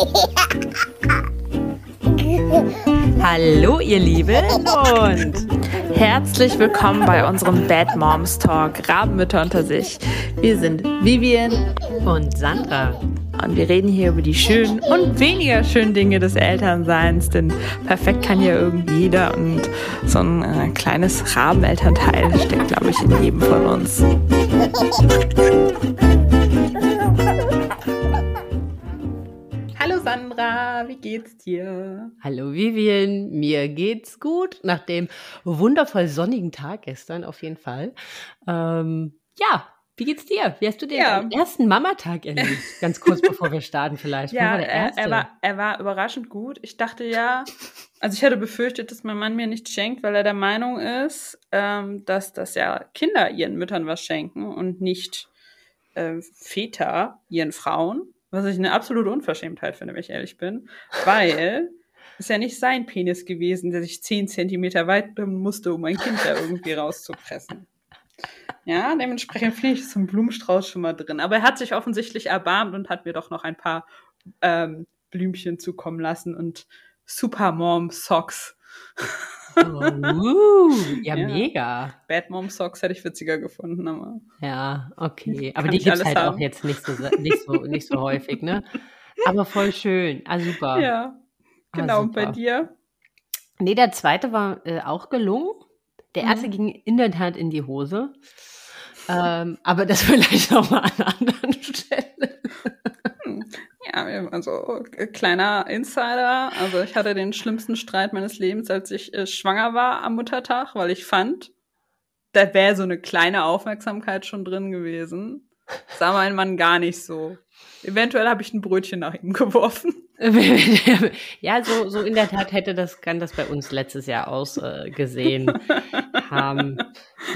Hallo ihr Lieben und herzlich willkommen bei unserem Bad Moms Talk, Rabenmütter unter sich. Wir sind Vivian und Sandra. Und wir reden hier über die schönen und weniger schönen Dinge des Elternseins, denn perfekt kann ja irgendwie jeder und so ein äh, kleines Rabenelternteil steckt, glaube ich, in jedem von uns. geht's dir? Hallo Vivian, mir geht's gut nach dem wundervoll sonnigen Tag gestern auf jeden Fall. Ähm, ja, wie geht's dir? Wie hast du den ja. ersten Mamatag erlebt? Ganz kurz bevor wir starten vielleicht. Ja, war er, er, war, er war überraschend gut. Ich dachte ja, also ich hätte befürchtet, dass mein Mann mir nichts schenkt, weil er der Meinung ist, ähm, dass das ja Kinder ihren Müttern was schenken und nicht äh, Väter ihren Frauen. Was ich eine absolute Unverschämtheit finde, wenn ich ehrlich bin. Weil es ja nicht sein Penis gewesen, der sich zehn Zentimeter weit musste, um ein Kind da irgendwie rauszupressen. Ja, dementsprechend finde ich so einen Blumenstrauß schon mal drin. Aber er hat sich offensichtlich erbarmt und hat mir doch noch ein paar ähm, Blümchen zukommen lassen und Super Mom Socks. Oh, ja, ja, mega. Bad Mom Socks hätte ich witziger gefunden, aber. Ja, okay. Aber die gibt es halt haben. auch jetzt nicht so, nicht, so, nicht so häufig, ne? Aber voll schön. Ah, super. Ja, ah, genau. Ah, und bei dir? Nee, der zweite war äh, auch gelungen. Der erste mhm. ging in der Tat in die Hose. Ähm, aber das vielleicht auch mal an einer anderen Stelle. Ja, also kleiner Insider. Also ich hatte den schlimmsten Streit meines Lebens, als ich äh, schwanger war am Muttertag, weil ich fand, da wäre so eine kleine Aufmerksamkeit schon drin gewesen. Sah mein Mann gar nicht so. Eventuell habe ich ein Brötchen nach ihm geworfen. ja, so, so in der Tat hätte das, kann das bei uns letztes Jahr ausgesehen äh, haben.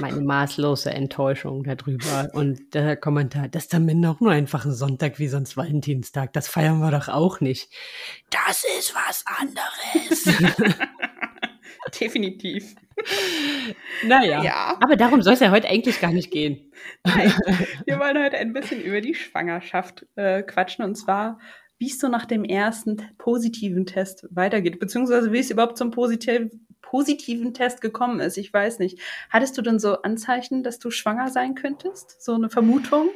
Meine maßlose Enttäuschung darüber. Und der Kommentar, das ist dann noch nur einfach ein Sonntag wie sonst Valentinstag. Das feiern wir doch auch nicht. Das ist was anderes. Definitiv. Naja. Ja. Aber darum soll es ja heute eigentlich gar nicht gehen. Nein. Wir wollen heute ein bisschen über die Schwangerschaft äh, quatschen. Und zwar, wie es so nach dem ersten positiven Test weitergeht. Beziehungsweise wie es überhaupt zum positiv positiven Test gekommen ist. Ich weiß nicht. Hattest du denn so Anzeichen, dass du schwanger sein könntest? So eine Vermutung?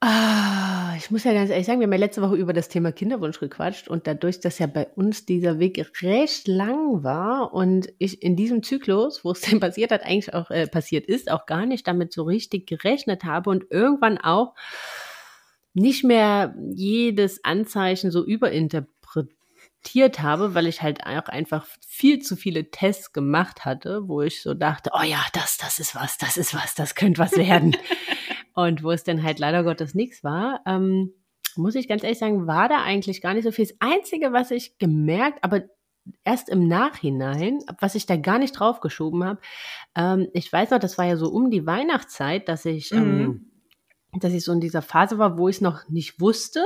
Ah, ich muss ja ganz ehrlich sagen, wir haben ja letzte Woche über das Thema Kinderwunsch gequatscht und dadurch, dass ja bei uns dieser Weg recht lang war und ich in diesem Zyklus, wo es denn passiert hat, eigentlich auch äh, passiert ist, auch gar nicht damit so richtig gerechnet habe und irgendwann auch nicht mehr jedes Anzeichen so überinterpretiert habe, weil ich halt auch einfach viel zu viele Tests gemacht hatte, wo ich so dachte, oh ja, das, das ist was, das ist was, das könnte was werden. Und wo es dann halt leider Gottes nichts war, ähm, muss ich ganz ehrlich sagen, war da eigentlich gar nicht so viel. Das Einzige, was ich gemerkt, aber erst im Nachhinein, was ich da gar nicht draufgeschoben habe, ähm, ich weiß noch, das war ja so um die Weihnachtszeit, dass ich, ähm, mhm. ähm, dass ich so in dieser Phase war, wo ich es noch nicht wusste,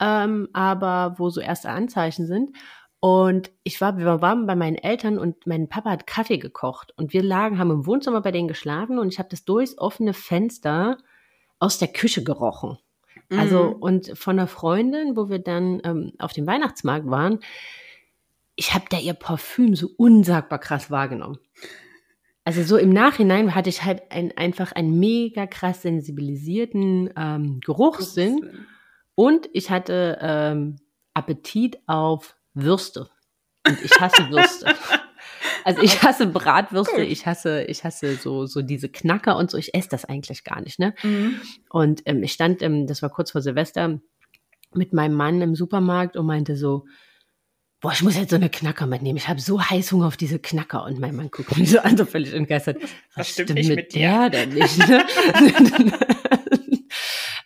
ähm, aber wo so erste Anzeichen sind. Und ich war, wir waren bei meinen Eltern und mein Papa hat Kaffee gekocht und wir lagen, haben im Wohnzimmer bei denen geschlafen und ich habe das durchs offene Fenster aus der Küche gerochen. Also, mhm. Also und von einer Freundin, wo wir dann ähm, auf dem Weihnachtsmarkt waren, ich habe da ihr Parfüm so unsagbar krass wahrgenommen. Also so im Nachhinein hatte ich halt ein, einfach einen mega krass sensibilisierten ähm, Geruchssinn Geruchssinn. und ich hatte ähm, Appetit auf Würste. Und ich hasse Würste. Also ich hasse Bratwürste, ich hasse, ich hasse so, so diese Knacker und so. Ich esse das eigentlich gar nicht, ne? Mhm. Und ähm, ich stand, ähm, das war kurz vor Silvester, mit meinem Mann im Supermarkt und meinte so, boah, ich muss jetzt so eine Knacker mitnehmen. Ich habe so Heißhunger auf diese Knacker. Und mein Mann guckt mich so an, so völlig entgeistert. Was, stimmt, stimmt mit, mit der denn nicht? Ne?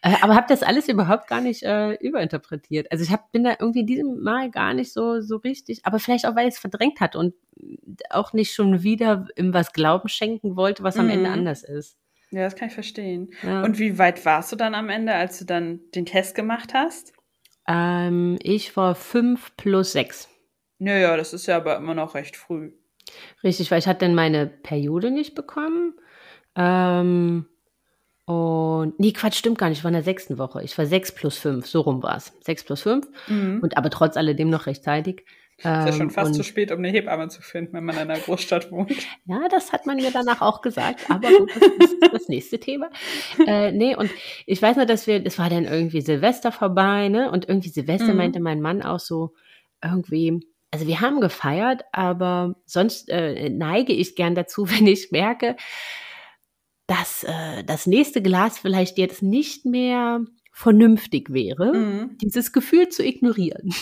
Äh, aber habe das alles überhaupt gar nicht äh, überinterpretiert. Also ich hab, bin da irgendwie diesem Mal gar nicht so, so richtig, aber vielleicht auch, weil ich es verdrängt hat und auch nicht schon wieder im was Glauben schenken wollte, was am mhm. Ende anders ist. Ja, das kann ich verstehen. Ja. Und wie weit warst du dann am Ende, als du dann den Test gemacht hast? Ähm, ich war fünf plus sechs. Naja, das ist ja aber immer noch recht früh. Richtig, weil ich hatte dann meine Periode nicht bekommen. Ähm, Und, nee, Quatsch, stimmt gar nicht. Ich war in der sechsten Woche. Ich war sechs plus fünf. So rum war es. Sechs plus fünf. Mhm. Und aber trotz alledem noch rechtzeitig. Ist ja schon Ähm, fast zu spät, um eine Hebamme zu finden, wenn man in einer Großstadt wohnt. Ja, das hat man mir danach auch gesagt, aber gut, das ist das nächste Thema. Äh, nee, und ich weiß nur, dass wir, das war dann irgendwie Silvester vorbei, ne? Und irgendwie Silvester Mhm. meinte mein Mann auch so irgendwie, also wir haben gefeiert, aber sonst äh, neige ich gern dazu, wenn ich merke, dass äh, das nächste Glas vielleicht jetzt nicht mehr vernünftig wäre, Mhm. dieses Gefühl zu ignorieren.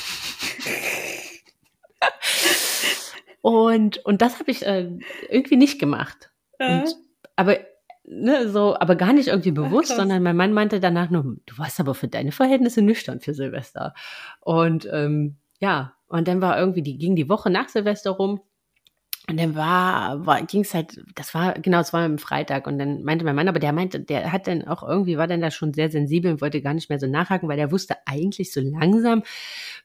Und, und das habe ich äh, irgendwie nicht gemacht. Äh, Und, aber ne, so, aber gar nicht irgendwie bewusst, krass. sondern mein Mann meinte danach nur, du warst aber für deine Verhältnisse nüchtern für Silvester. Und ähm, ja, und dann war irgendwie, die ging die Woche nach Silvester rum. Und dann war, war ging es halt, das war, genau, es war am Freitag. Und dann meinte mein Mann, aber der meinte, der hat dann auch irgendwie, war dann da schon sehr sensibel und wollte gar nicht mehr so nachhaken, weil der wusste eigentlich so langsam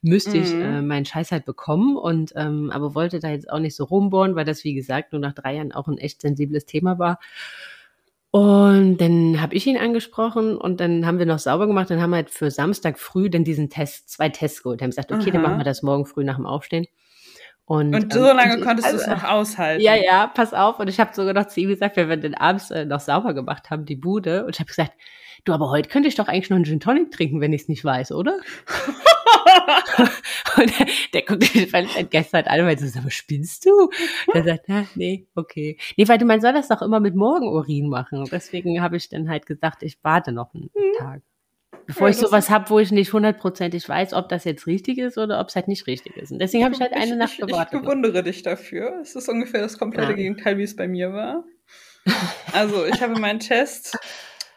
müsste ich Mhm. äh, meinen Scheiß halt bekommen und ähm, aber wollte da jetzt auch nicht so rumbohren, weil das, wie gesagt, nur nach drei Jahren auch ein echt sensibles Thema war. Und dann habe ich ihn angesprochen und dann haben wir noch sauber gemacht. Dann haben wir halt für Samstag früh dann diesen Test, zwei Tests geholt. Haben gesagt, okay, dann Aha. machen wir das morgen früh nach dem Aufstehen. Und, Und ähm, so lange und- konntest du es also, noch aushalten. Ja, ja, pass auf. Und ich habe sogar noch zu ihm gesagt, wenn wir dann abends äh, noch sauber gemacht haben, die Bude. Und ich habe gesagt, du, aber heute könnte ich doch eigentlich noch einen Gin Tonic trinken, wenn ich es nicht weiß, oder? Und der, der guckt mich völlig entgestert an und meinte, so, sag mal, spinnst du? Der sagt, na, nee, okay. Nee, weil du, man soll das doch immer mit Morgenurin machen. Und deswegen habe ich dann halt gesagt, ich warte noch einen Tag. Bevor Ja, ich sowas habe, wo ich nicht hundertprozentig weiß, ob das jetzt richtig ist oder ob es halt nicht richtig ist. Und deswegen habe ich halt eine Nacht ich, ich gewartet. bewundere dich dafür. Es ist ungefähr das komplette Ja. Gegenteil, wie es bei mir war. Also, ich habe meinen Test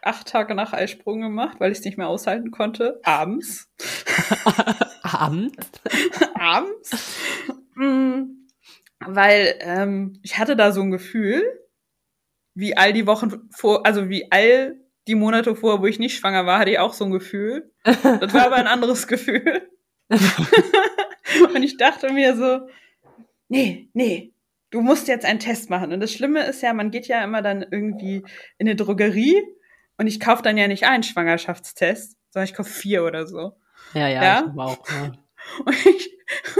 acht Tage nach Eisprung gemacht, weil ich es nicht mehr aushalten konnte. Abends. Abend. Abends. Mm, weil ähm, ich hatte da so ein Gefühl, wie all die Wochen vor, also wie all die Monate vor, wo ich nicht schwanger war, hatte ich auch so ein Gefühl. Das war aber ein anderes Gefühl. Und ich dachte mir so, nee, nee, du musst jetzt einen Test machen. Und das Schlimme ist ja, man geht ja immer dann irgendwie in eine Drogerie und ich kaufe dann ja nicht einen Schwangerschaftstest, sondern ich kaufe vier oder so. Ja, ja, Ja? ich auch. Ja. Und ich,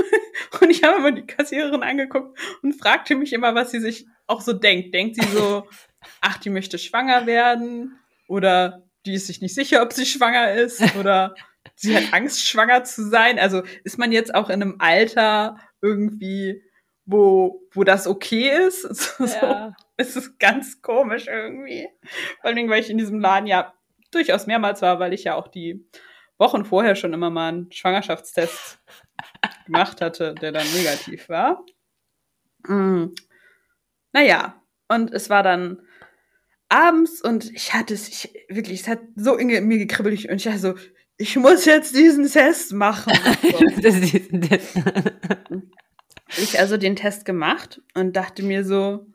und ich habe immer die Kassiererin angeguckt und fragte mich immer, was sie sich auch so denkt. Denkt sie so, ach, die möchte schwanger werden? Oder die ist sich nicht sicher, ob sie schwanger ist? Oder sie hat Angst, schwanger zu sein? Also ist man jetzt auch in einem Alter irgendwie, wo, wo das okay ist? So, Ja. Es ist ganz komisch irgendwie. Vor allen Dingen, weil ich in diesem Laden ja durchaus mehrmals war, weil ich ja auch die Wochen vorher schon immer mal einen Schwangerschaftstest gemacht hatte, der dann negativ war. Mm. Naja, und es war dann abends und ich hatte es, ich, wirklich, es hat so in mir gekribbelt und ich dachte so, ich muss jetzt diesen Test machen. Ich also den Test gemacht und dachte mir so,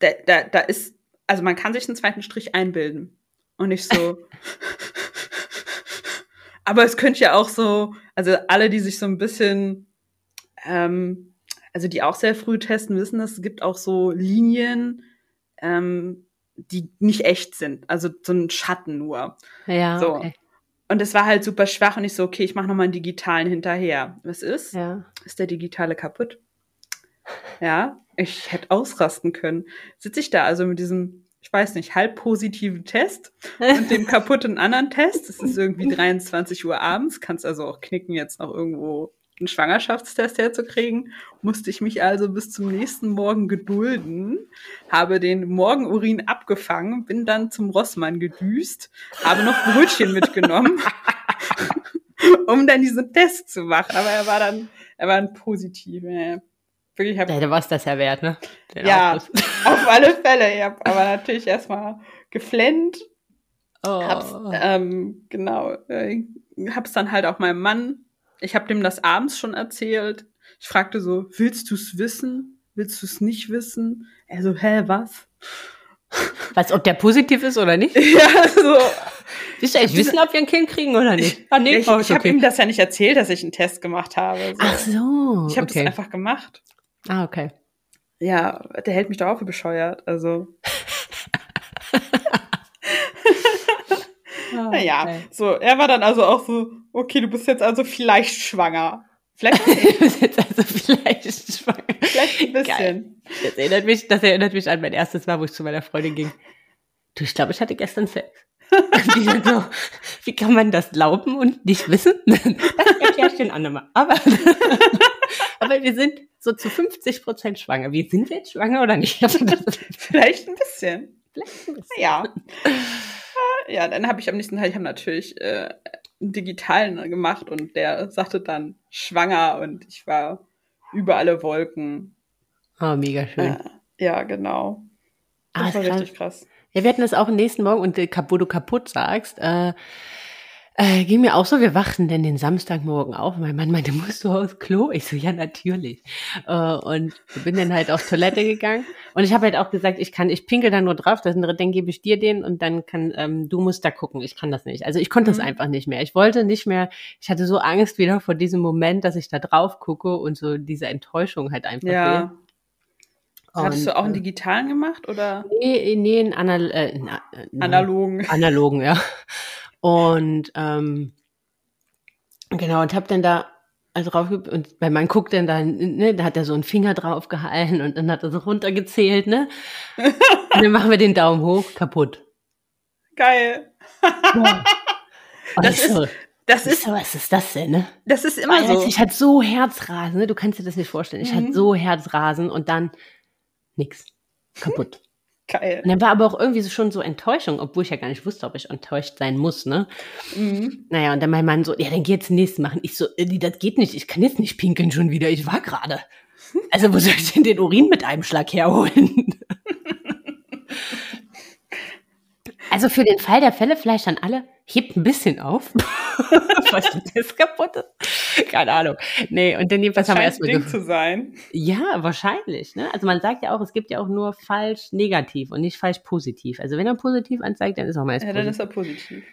da, da, da ist, also man kann sich einen zweiten Strich einbilden. Und ich so, aber es könnte ja auch so, also alle, die sich so ein bisschen, ähm, also die auch sehr früh testen, wissen, dass es gibt auch so Linien, ähm, die nicht echt sind, also so ein Schatten nur. ja, So. okay. Und es war halt super schwach und ich so, okay, ich mache nochmal einen digitalen hinterher. Was ist? Ja. ist der digitale kaputt. Ja, ich hätte ausrasten können. Sitze ich da also mit diesem, ich weiß nicht, halb positiven Test und dem kaputten anderen Test. Es ist irgendwie 23 Uhr abends, kannst also auch knicken, jetzt noch irgendwo einen Schwangerschaftstest herzukriegen. Musste ich mich also bis zum nächsten Morgen gedulden, habe den Morgenurin abgefangen, bin dann zum Rossmann gedüst, habe noch Brötchen mitgenommen, um dann diesen Test zu machen. Aber er war dann, er war ein positiv. Ja. Wirklich, ich hab, Ja, war es das ja wert, ne? Den ja, auf alle Fälle. Ich hab aber natürlich erstmal geflennt Oh. Hab's, ähm, genau, äh, hab's dann halt auch meinem Mann, ich hab dem das abends schon erzählt. Ich fragte so, willst du's wissen? Willst du's nicht wissen? Er so, hä, was? Was, ob der positiv ist oder nicht? ja, so. Willst du eigentlich wissen, ob wir ein Kind kriegen oder nicht? Ah, nee, Ich, oh, ich habe okay. ihm das ja nicht erzählt, dass ich einen Test gemacht habe. So. Ach so. ich habe okay. das einfach gemacht. Ah, okay. Ja, der hält mich doch auch für bescheuert. Also. Oh, naja, okay. so, er war dann also auch so, okay, du bist jetzt also vielleicht schwanger. Vielleicht du bist jetzt also vielleicht schwanger. Vielleicht ein bisschen. Geil. Das erinnert mich, das erinnert mich an mein erstes Mal, wo ich zu meiner Freundin ging. Du, ich glaube, ich hatte gestern Sex. so, wie kann man das glauben und nicht wissen? Das erkläre ich den anderen mal. Aber, aber wir sind so zu 50 Prozent schwanger. Wie sind wir jetzt schwanger oder nicht? Vielleicht ein bisschen. Vielleicht ein bisschen. Ja. Ja, dann habe ich am nächsten Tag, ich habe natürlich äh, einen digitalen gemacht und der sagte dann schwanger und ich war über alle Wolken. Oh, mega schön. Äh, ja, genau. Das ah, war richtig krass. Ja, wir hatten das auch am nächsten Morgen und äh, wo du kaputt sagst, äh, äh, ging mir auch so, wir wachten denn den Samstagmorgen auf. Mein Mann meinte, musst du aufs Klo? Ich so, ja, natürlich. Äh, und bin dann halt auf Toilette gegangen. Und ich habe halt auch gesagt, ich kann, ich pinkel da nur drauf, das, dann gebe ich dir den und dann kann, ähm, du musst da gucken. Ich kann das nicht. Also ich konnte mhm. das einfach nicht mehr. Ich wollte nicht mehr, ich hatte so Angst wieder vor diesem Moment, dass ich da drauf gucke und so diese Enttäuschung halt einfach ja. Will. Hattest du auch einen äh, digitalen gemacht oder? Nee, nee, einen Anal äh, na, analogen. Analogen, ja. Und ähm, genau, und hab dann da also drauf und weil man guckt dann da, ne, da hat er so einen Finger drauf gehalten und dann hat er so runtergezählt, ne? und dann machen wir den Daumen hoch, kaputt. Geil. Ja. Das ist, so, das ist, so, was ist das denn, ne? Das ist immer Weil, so. Ich hatte so Herzrasen, ne? Du kannst dir das nicht vorstellen. Ich mhm. hatte so Herzrasen und dann nix. Kaputt. Geil. Und dann war aber auch irgendwie so schon so Enttäuschung, obwohl ich ja gar nicht wusste, ob ich enttäuscht sein muss, ne? Mhm. Naja, und dann mein Mann so, ja, dann geh jetzt nächstes machen. Ich so, äh, das geht nicht, ich kann jetzt nicht pinkeln schon wieder, ich war gerade. Also wo soll ich denn den Urin mit einem Schlag herholen? Also für den Fall der Fälle vielleicht an alle, hebt ein bisschen auf. Was das kaputt ist. Keine Ahnung. Nee, und dann jedenfalls haben wir erstmal Ding zu sein. Ja, wahrscheinlich. Ne? Also man sagt ja auch, es gibt ja auch nur falsch negativ und nicht falsch positiv. Also wenn er positiv anzeigt, dann ist auch meist Ja, dann ist er positiv.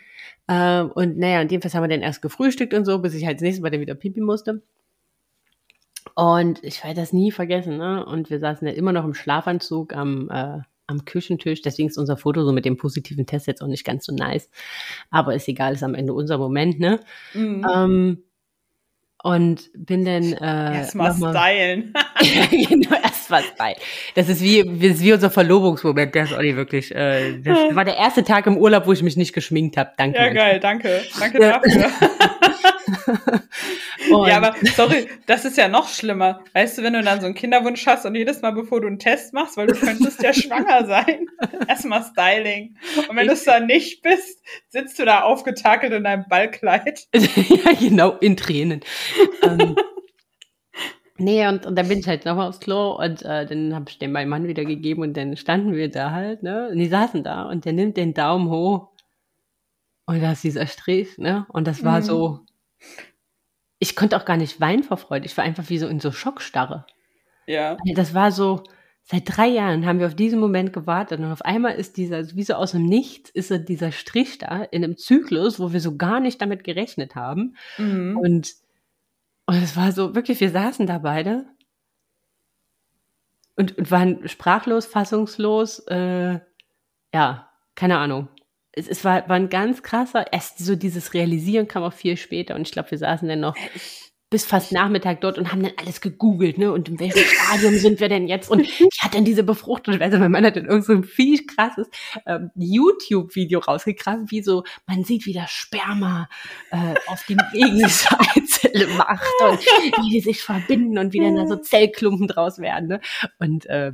Ähm, und naja, und jedenfalls haben wir dann erst gefrühstückt und so, bis ich halt das nächste Mal dann wieder pipi musste. Und ich werde das nie vergessen, ne? Und wir saßen ja immer noch im Schlafanzug am äh, am Küchentisch. Deswegen ist unser Foto so mit dem positiven Test jetzt auch nicht ganz so nice. Aber ist egal, ist am Ende unser Moment, ne? Mhm. Ähm, und bin dann äh, erstmal stylen. genau, erstmal stylen. Das ist wie, das ist wie unser Verlobungsmoment. Der ist nicht wirklich. Äh, das war der erste Tag im Urlaub, wo ich mich nicht geschminkt habe. Danke. Ja, geil, danke. Danke dafür. ja, aber sorry, das ist ja noch schlimmer. Weißt du, wenn du dann so einen Kinderwunsch hast und jedes Mal, bevor du einen Test machst, weil du könntest ja schwanger sein, erstmal Styling. Und wenn du es dann nicht bist, sitzt du da aufgetakelt in deinem Ballkleid. ja, genau, in Tränen. ähm, Nee, und, und dann bin ich halt nochmal aufs Klo und äh, dann habe ich dem meinen Mann wieder gegeben und dann standen wir da halt, ne? Und die saßen da und der nimmt den Daumen hoch und da ist dieser Strich, ne? Und das war mhm. so, ich konnte auch gar nicht weinen vor Freude. Ich war einfach wie so in so Schockstarre. Ja. Das war so, seit drei Jahren haben wir auf diesen Moment gewartet und auf einmal ist dieser, wie so aus dem Nichts, ist dieser Strich da in einem Zyklus, wo wir so gar nicht damit gerechnet haben. Mhm. Und, und es war so, wirklich, wir saßen da beide und, und waren sprachlos, fassungslos, äh, ja, keine Ahnung es, es war, war ein ganz krasser, erst so dieses Realisieren kam auch viel später und ich glaube, wir saßen dann noch bis fast Nachmittag dort und haben dann alles gegoogelt, ne? Und in welchem Stadium sind wir denn jetzt? Und ich hatte dann diese Befruchtung, also mein Mann hat dann irgend so ein viel krasses ähm, YouTube-Video rausgekramt, wie so, man sieht, wie das Sperma äh, auf dem Gegenseite macht und wie die sich verbinden und wie dann da so Zellklumpen draus werden, ne? Und äh,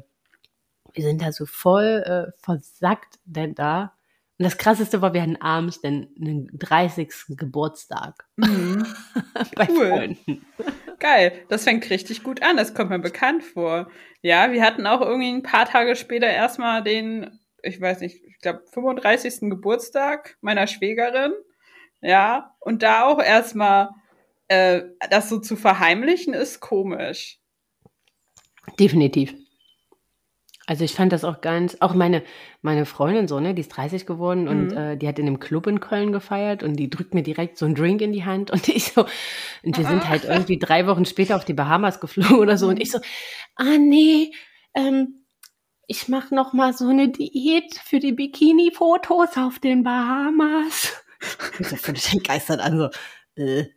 wir sind da so voll äh, versackt denn da und das Krasseste war, wir hatten abends den, den 30. Geburtstag. Mhm. Bei cool. Freunden. Geil, das fängt richtig gut an. Das kommt mir bekannt vor. Ja, wir hatten auch irgendwie ein paar Tage später erstmal den, ich weiß nicht, ich glaube 35. Geburtstag meiner Schwägerin. Ja, und da auch erstmal äh, das so zu verheimlichen, ist komisch. Definitiv. Also ich fand das auch ganz, auch meine, meine Freundin so, ne, die ist 30 geworden und mhm. äh, die hat in einem Club in Köln gefeiert und die drückt mir direkt so einen Drink in die Hand und ich so, und wir sind halt irgendwie drei Wochen später auf die Bahamas geflogen oder so und ich so, ah nee, ähm, ich mach noch mal so eine Diät für die Bikini-Fotos auf den Bahamas. Ich so völlig entgeistert an, so, äh,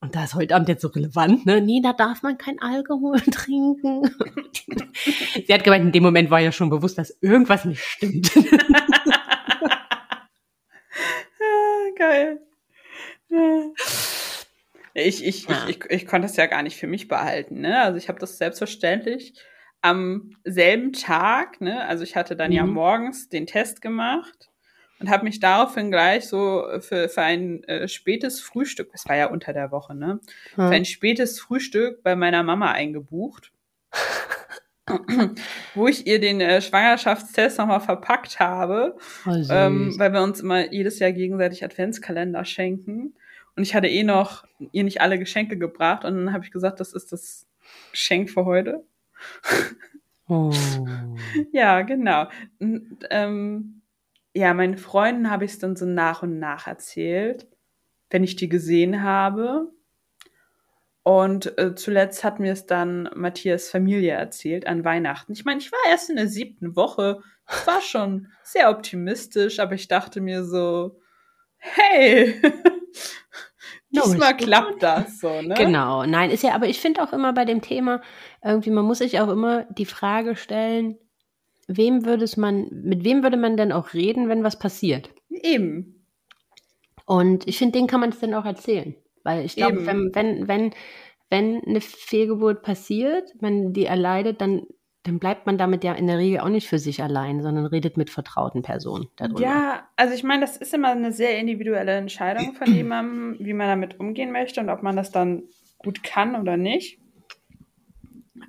und da ist heute Abend jetzt so relevant, ne? Nee, da darf man kein Alkohol trinken. Sie hat gemeint, in dem Moment war ja schon bewusst, dass irgendwas nicht stimmt. Geil. Ich, ich, ja. ich, ich, ich konnte das ja gar nicht für mich behalten. Ne? Also ich habe das selbstverständlich am selben Tag, ne? also ich hatte dann mhm. ja morgens den Test gemacht und habe mich daraufhin gleich so für, für ein äh, spätes Frühstück, das war ja unter der Woche, ne? Mhm. Für ein spätes Frühstück bei meiner Mama eingebucht. wo ich ihr den äh, Schwangerschaftstest nochmal verpackt habe, oh, ähm, weil wir uns immer jedes Jahr gegenseitig Adventskalender schenken. Und ich hatte eh noch ihr nicht alle Geschenke gebracht und dann habe ich gesagt, das ist das Geschenk für heute. Oh. ja, genau. Und, ähm, ja, meinen Freunden habe ich es dann so nach und nach erzählt, wenn ich die gesehen habe. Und äh, zuletzt hat mir es dann Matthias Familie erzählt an Weihnachten. Ich meine, ich war erst in der siebten Woche. Ich war schon sehr optimistisch, aber ich dachte mir so, hey, Diesmal klappt das so, ne? Genau, nein, ist ja, aber ich finde auch immer bei dem Thema, irgendwie, man muss sich auch immer die Frage stellen, wem würde es man, mit wem würde man denn auch reden, wenn was passiert? Eben. Und ich finde, den kann man es dann auch erzählen. Weil ich glaube, wenn, wenn, wenn, wenn eine Fehlgeburt passiert, wenn die erleidet, dann dann bleibt man damit ja in der Regel auch nicht für sich allein, sondern redet mit vertrauten Personen darüber. Ja, also ich meine, das ist immer eine sehr individuelle Entscheidung von jemandem, wie man damit umgehen möchte und ob man das dann gut kann oder nicht.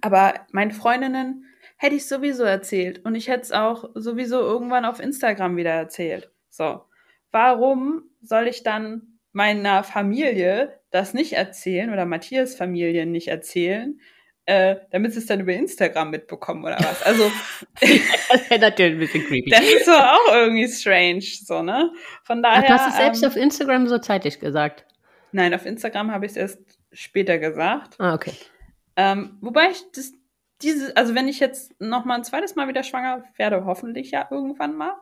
Aber meinen Freundinnen hätte ich sowieso erzählt und ich hätte es auch sowieso irgendwann auf Instagram wieder erzählt. So, warum soll ich dann meiner Familie das nicht erzählen oder Matthias Familie nicht erzählen, äh, damit sie es dann über Instagram mitbekommen oder was. Also das wäre natürlich ein bisschen creepy. Das ist so auch irgendwie strange, so ne? Von daher. Ach, du hast es selbst ähm, auf Instagram so zeitig gesagt. Nein, auf Instagram habe ich es erst später gesagt. Ah, okay. Ähm, wobei ich das diese, also wenn ich jetzt noch mal ein zweites Mal wieder schwanger werde, hoffentlich ja irgendwann mal,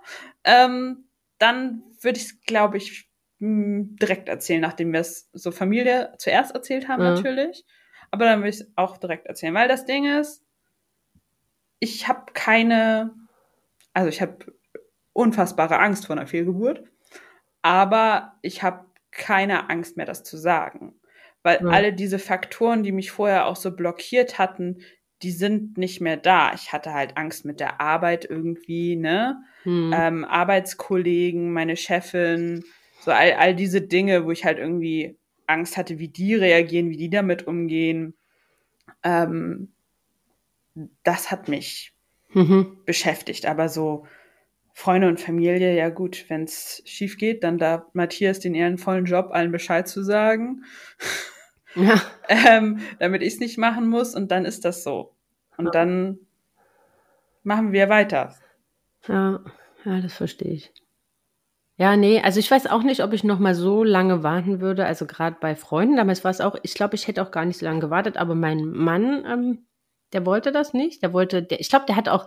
ähm, dann würde ich es, glaube ich, direkt erzählen, nachdem wir es so Familie zuerst erzählt haben, ja. natürlich. Aber dann will ich es auch direkt erzählen, weil das Ding ist, ich habe keine, also ich habe unfassbare Angst vor einer Fehlgeburt, aber ich habe keine Angst mehr, das zu sagen. Weil ja. alle diese Faktoren, die mich vorher auch so blockiert hatten, die sind nicht mehr da. Ich hatte halt Angst mit der Arbeit irgendwie, ne? Hm. Ähm, Arbeitskollegen, meine Chefin, so all, all diese Dinge, wo ich halt irgendwie Angst hatte, wie die reagieren, wie die damit umgehen. Ähm, das hat mich mhm. beschäftigt. Aber so Freunde und Familie, ja gut, wenn es schief geht, dann darf Matthias den ehrenvollen Job, allen Bescheid zu sagen. Ja. ähm, damit ich es nicht machen muss und dann ist das so. Und dann machen wir weiter. Ja, ja, das verstehe ich. Ja, nee, also ich weiß auch nicht, ob ich noch mal so lange warten würde. Also gerade bei Freunden, damals war es auch, ich glaube, ich hätte auch gar nicht so lange gewartet, aber mein Mann, ähm, der wollte das nicht. Der wollte, der, ich glaube, der hat auch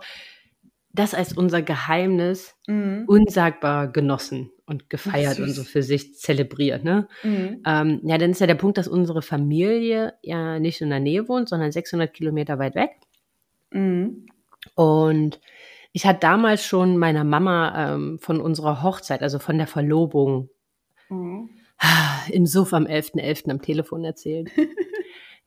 das als unser Geheimnis mhm. unsagbar genossen und gefeiert und so für sich zelebriert. Ne? Mhm. Ähm, ja, dann ist ja der Punkt, dass unsere Familie ja nicht in der Nähe wohnt, sondern 600 Kilometer weit weg. Mhm. Und ich hatte damals schon meiner Mama ähm, von unserer Hochzeit, also von der Verlobung, mhm. im Suff am 11.11. .11. am Telefon erzählt.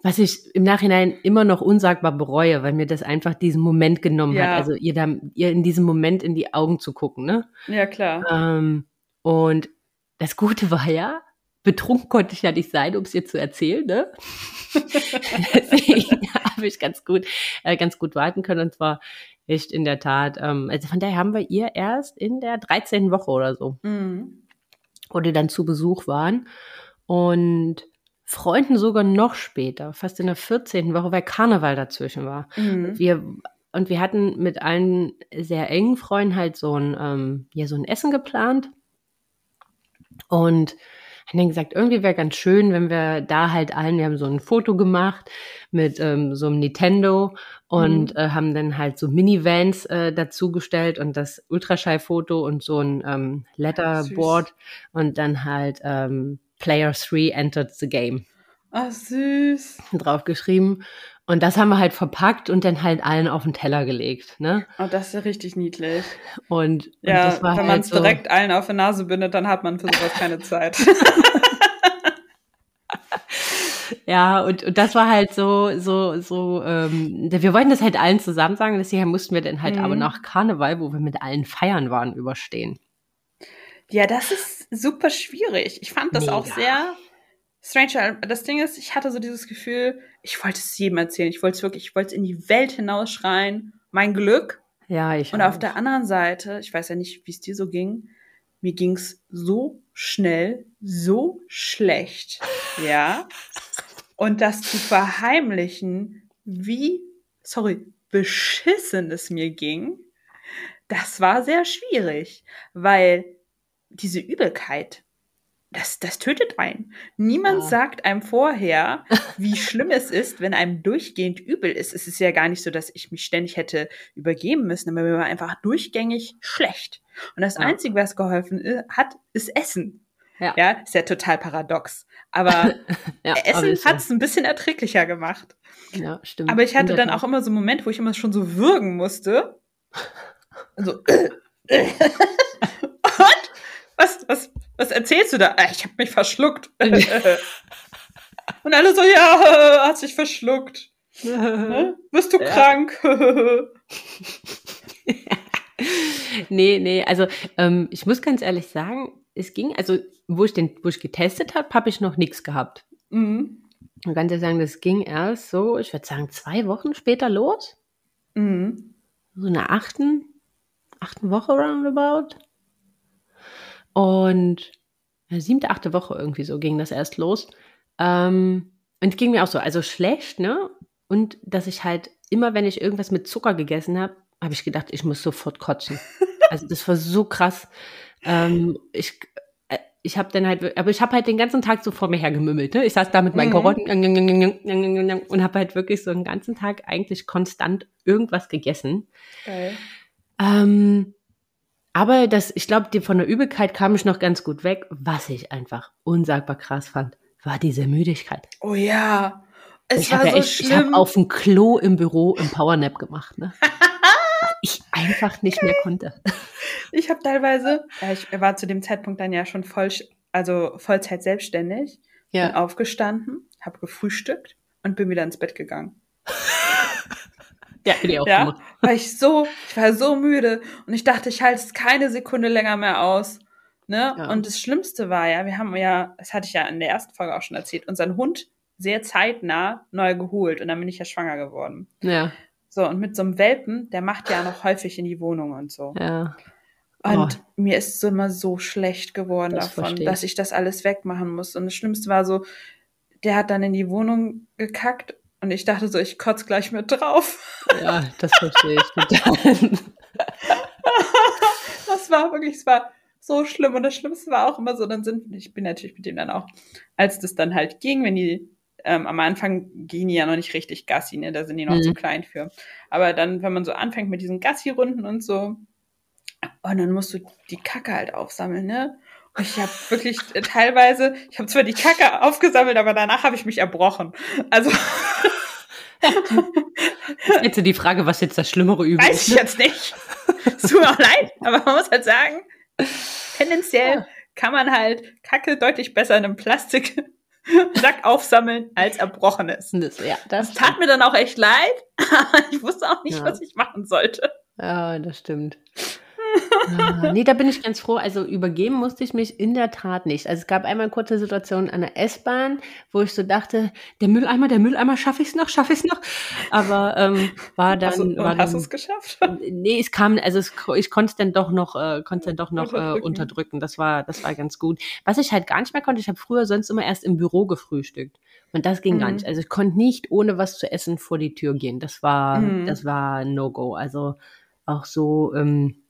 was ich im Nachhinein immer noch unsagbar bereue, weil mir das einfach diesen Moment genommen ja. hat. Also ihr da, ihr in diesem Moment in die Augen zu gucken, ne? Ja, klar. Ähm, und das Gute war ja, betrunken konnte ich ja nicht sein, um es ihr zu erzählen, ne? Deswegen habe ich ganz gut, äh, ganz gut warten können. Und zwar echt in der Tat. Ähm, also von daher haben wir ihr erst in der 13. Woche oder so, mhm. wo die dann zu Besuch waren. Und Freunden sogar noch später, fast in der 14. Woche, weil Karneval dazwischen war. Mhm. Wir, und wir hatten mit allen sehr engen Freunden halt so ein, ähm, ja, so ein Essen geplant. Und haben dann gesagt, irgendwie wäre ganz schön, wenn wir da halt allen, wir haben so ein Foto gemacht mit ähm, so einem Nintendo und mhm. äh, haben dann halt so Minivans äh, dazugestellt und das Ultraschallfoto und so ein ähm, Letterboard Süß. und dann halt ähm, Player 3 entered the game. Ach, süß. Draufgeschrieben. Und das haben wir halt verpackt und dann halt allen auf den Teller gelegt. Ne? Oh, das ist ja richtig niedlich. Und, ja, und wenn halt man es so direkt allen auf die Nase bindet, dann hat man für sowas keine Zeit. ja, und, und das war halt so, so, so, ähm, wir wollten das halt allen zusammen sagen, deswegen mussten wir dann halt mhm. aber nach Karneval, wo wir mit allen feiern waren, überstehen. Ja, das ist super schwierig. Ich fand das Mega. auch sehr strange. Das Ding ist, ich hatte so dieses Gefühl, ich wollte es jedem erzählen. Ich wollte es wirklich, ich wollte es in die Welt hinausschreien. Mein Glück. Ja, ich. Und auch. auf der anderen Seite, ich weiß ja nicht, wie es dir so ging, mir ging es so schnell, so schlecht. Ja. Und das zu verheimlichen, wie, sorry, beschissen es mir ging, das war sehr schwierig, weil diese Übelkeit, das, das tötet einen. Niemand ja. sagt einem vorher, wie schlimm es ist, wenn einem durchgehend übel ist. Es ist ja gar nicht so, dass ich mich ständig hätte übergeben müssen, aber mir war einfach durchgängig schlecht. Und das ja. Einzige, was geholfen hat, ist Essen. Ja. ja, ist ja total paradox. Aber Essen hat es ein bisschen erträglicher gemacht. Ja, stimmt. Aber ich hatte dann auch immer so einen Moment, wo ich immer schon so würgen musste. So. Was, was, was erzählst du da? Ah, ich habe mich verschluckt. Und alle so, ja, hat sich verschluckt. Bist du ja. krank? nee, nee, also ähm, ich muss ganz ehrlich sagen, es ging, also wo ich den, ich getestet habe, habe ich noch nichts gehabt. Mhm. Und ganz ehrlich sagen, das ging erst so, ich würde sagen, zwei Wochen später los. Mhm. So in der achten, achten Woche roundabout. Und siebte, achte Woche irgendwie so ging das erst los. Ähm, und es ging mir auch so, also schlecht, ne? Und dass ich halt immer, wenn ich irgendwas mit Zucker gegessen habe, habe ich gedacht, ich muss sofort kotzen. Also das war so krass. Ähm, ich äh, ich habe dann halt, aber ich habe halt den ganzen Tag so vor mir hergemümmelt. Ne? Ich saß da mit meinen mhm. Karotten und habe halt wirklich so den ganzen Tag eigentlich konstant irgendwas gegessen. Okay. Ähm, aber das, ich glaube, von der Übelkeit kam ich noch ganz gut weg. Was ich einfach unsagbar krass fand, war diese Müdigkeit. Oh ja. Es ich habe ja so ich habe auf dem Klo im Büro im Powernap gemacht, ne? ich einfach nicht mehr konnte. Ich habe teilweise, ja, ich war zu dem Zeitpunkt dann ja schon voll, also Vollzeit selbstständig, ja. bin aufgestanden, habe gefrühstückt und bin wieder ins Bett gegangen. Ja, bin ich auch ja, Weil ich so, ich war so müde und ich dachte, ich halte es keine Sekunde länger mehr aus. Ne? Ja. Und das Schlimmste war ja, wir haben ja, das hatte ich ja in der ersten Folge auch schon erzählt, unseren Hund sehr zeitnah neu geholt und dann bin ich ja schwanger geworden. Ja. So, und mit so einem Welpen, der macht ja noch häufig in die Wohnung und so. Ja. Und oh. mir ist so immer so schlecht geworden das davon, dass ich das alles wegmachen muss. Und das Schlimmste war so, der hat dann in die Wohnung gekackt und ich dachte so, ich kotze gleich mit drauf. Ja, das verstehe ich total. das war wirklich, es war so schlimm. Und das Schlimmste war auch immer so, dann sind, ich bin natürlich mit dem dann auch, als das dann halt ging, wenn die, ähm, am Anfang gehen die ja noch nicht richtig Gassi, ne? Da sind die noch mhm. zu klein für. Aber dann, wenn man so anfängt mit diesen Gassi-Runden und so, und dann musst du die Kacke halt aufsammeln, ne? Ich habe wirklich äh, teilweise, ich habe zwar die Kacke aufgesammelt, aber danach habe ich mich erbrochen. Also Jetzt die Frage, was jetzt das schlimmere Übel Weiß ist. Weiß ich jetzt nicht. Es tut mir auch leid, aber man muss halt sagen, tendenziell ja. kann man halt Kacke deutlich besser in einem Plastiksack aufsammeln als Erbrochenes. Das, ja, das, das tat mir dann auch echt leid, aber ich wusste auch nicht, ja. was ich machen sollte. Ja, das stimmt. Ah, nee, da bin ich ganz froh. Also übergeben musste ich mich in der Tat nicht. Also es gab einmal eine kurze Situation an der S-Bahn, wo ich so dachte, der Mülleimer, der Mülleimer, schaffe ich es noch, schaffe ich es noch. Aber ähm, war dann. Also, war hast du es geschafft? Nee, es kam, also es, ich konnte es dann doch noch, äh, konnte dann doch noch unterdrücken. Äh, unterdrücken. Das war, das war ganz gut. Was ich halt gar nicht mehr konnte, ich habe früher sonst immer erst im Büro gefrühstückt. Und das ging mhm. gar nicht. Also ich konnte nicht ohne was zu essen vor die Tür gehen. Das war, mhm. das war No-Go. Also auch so, ähm,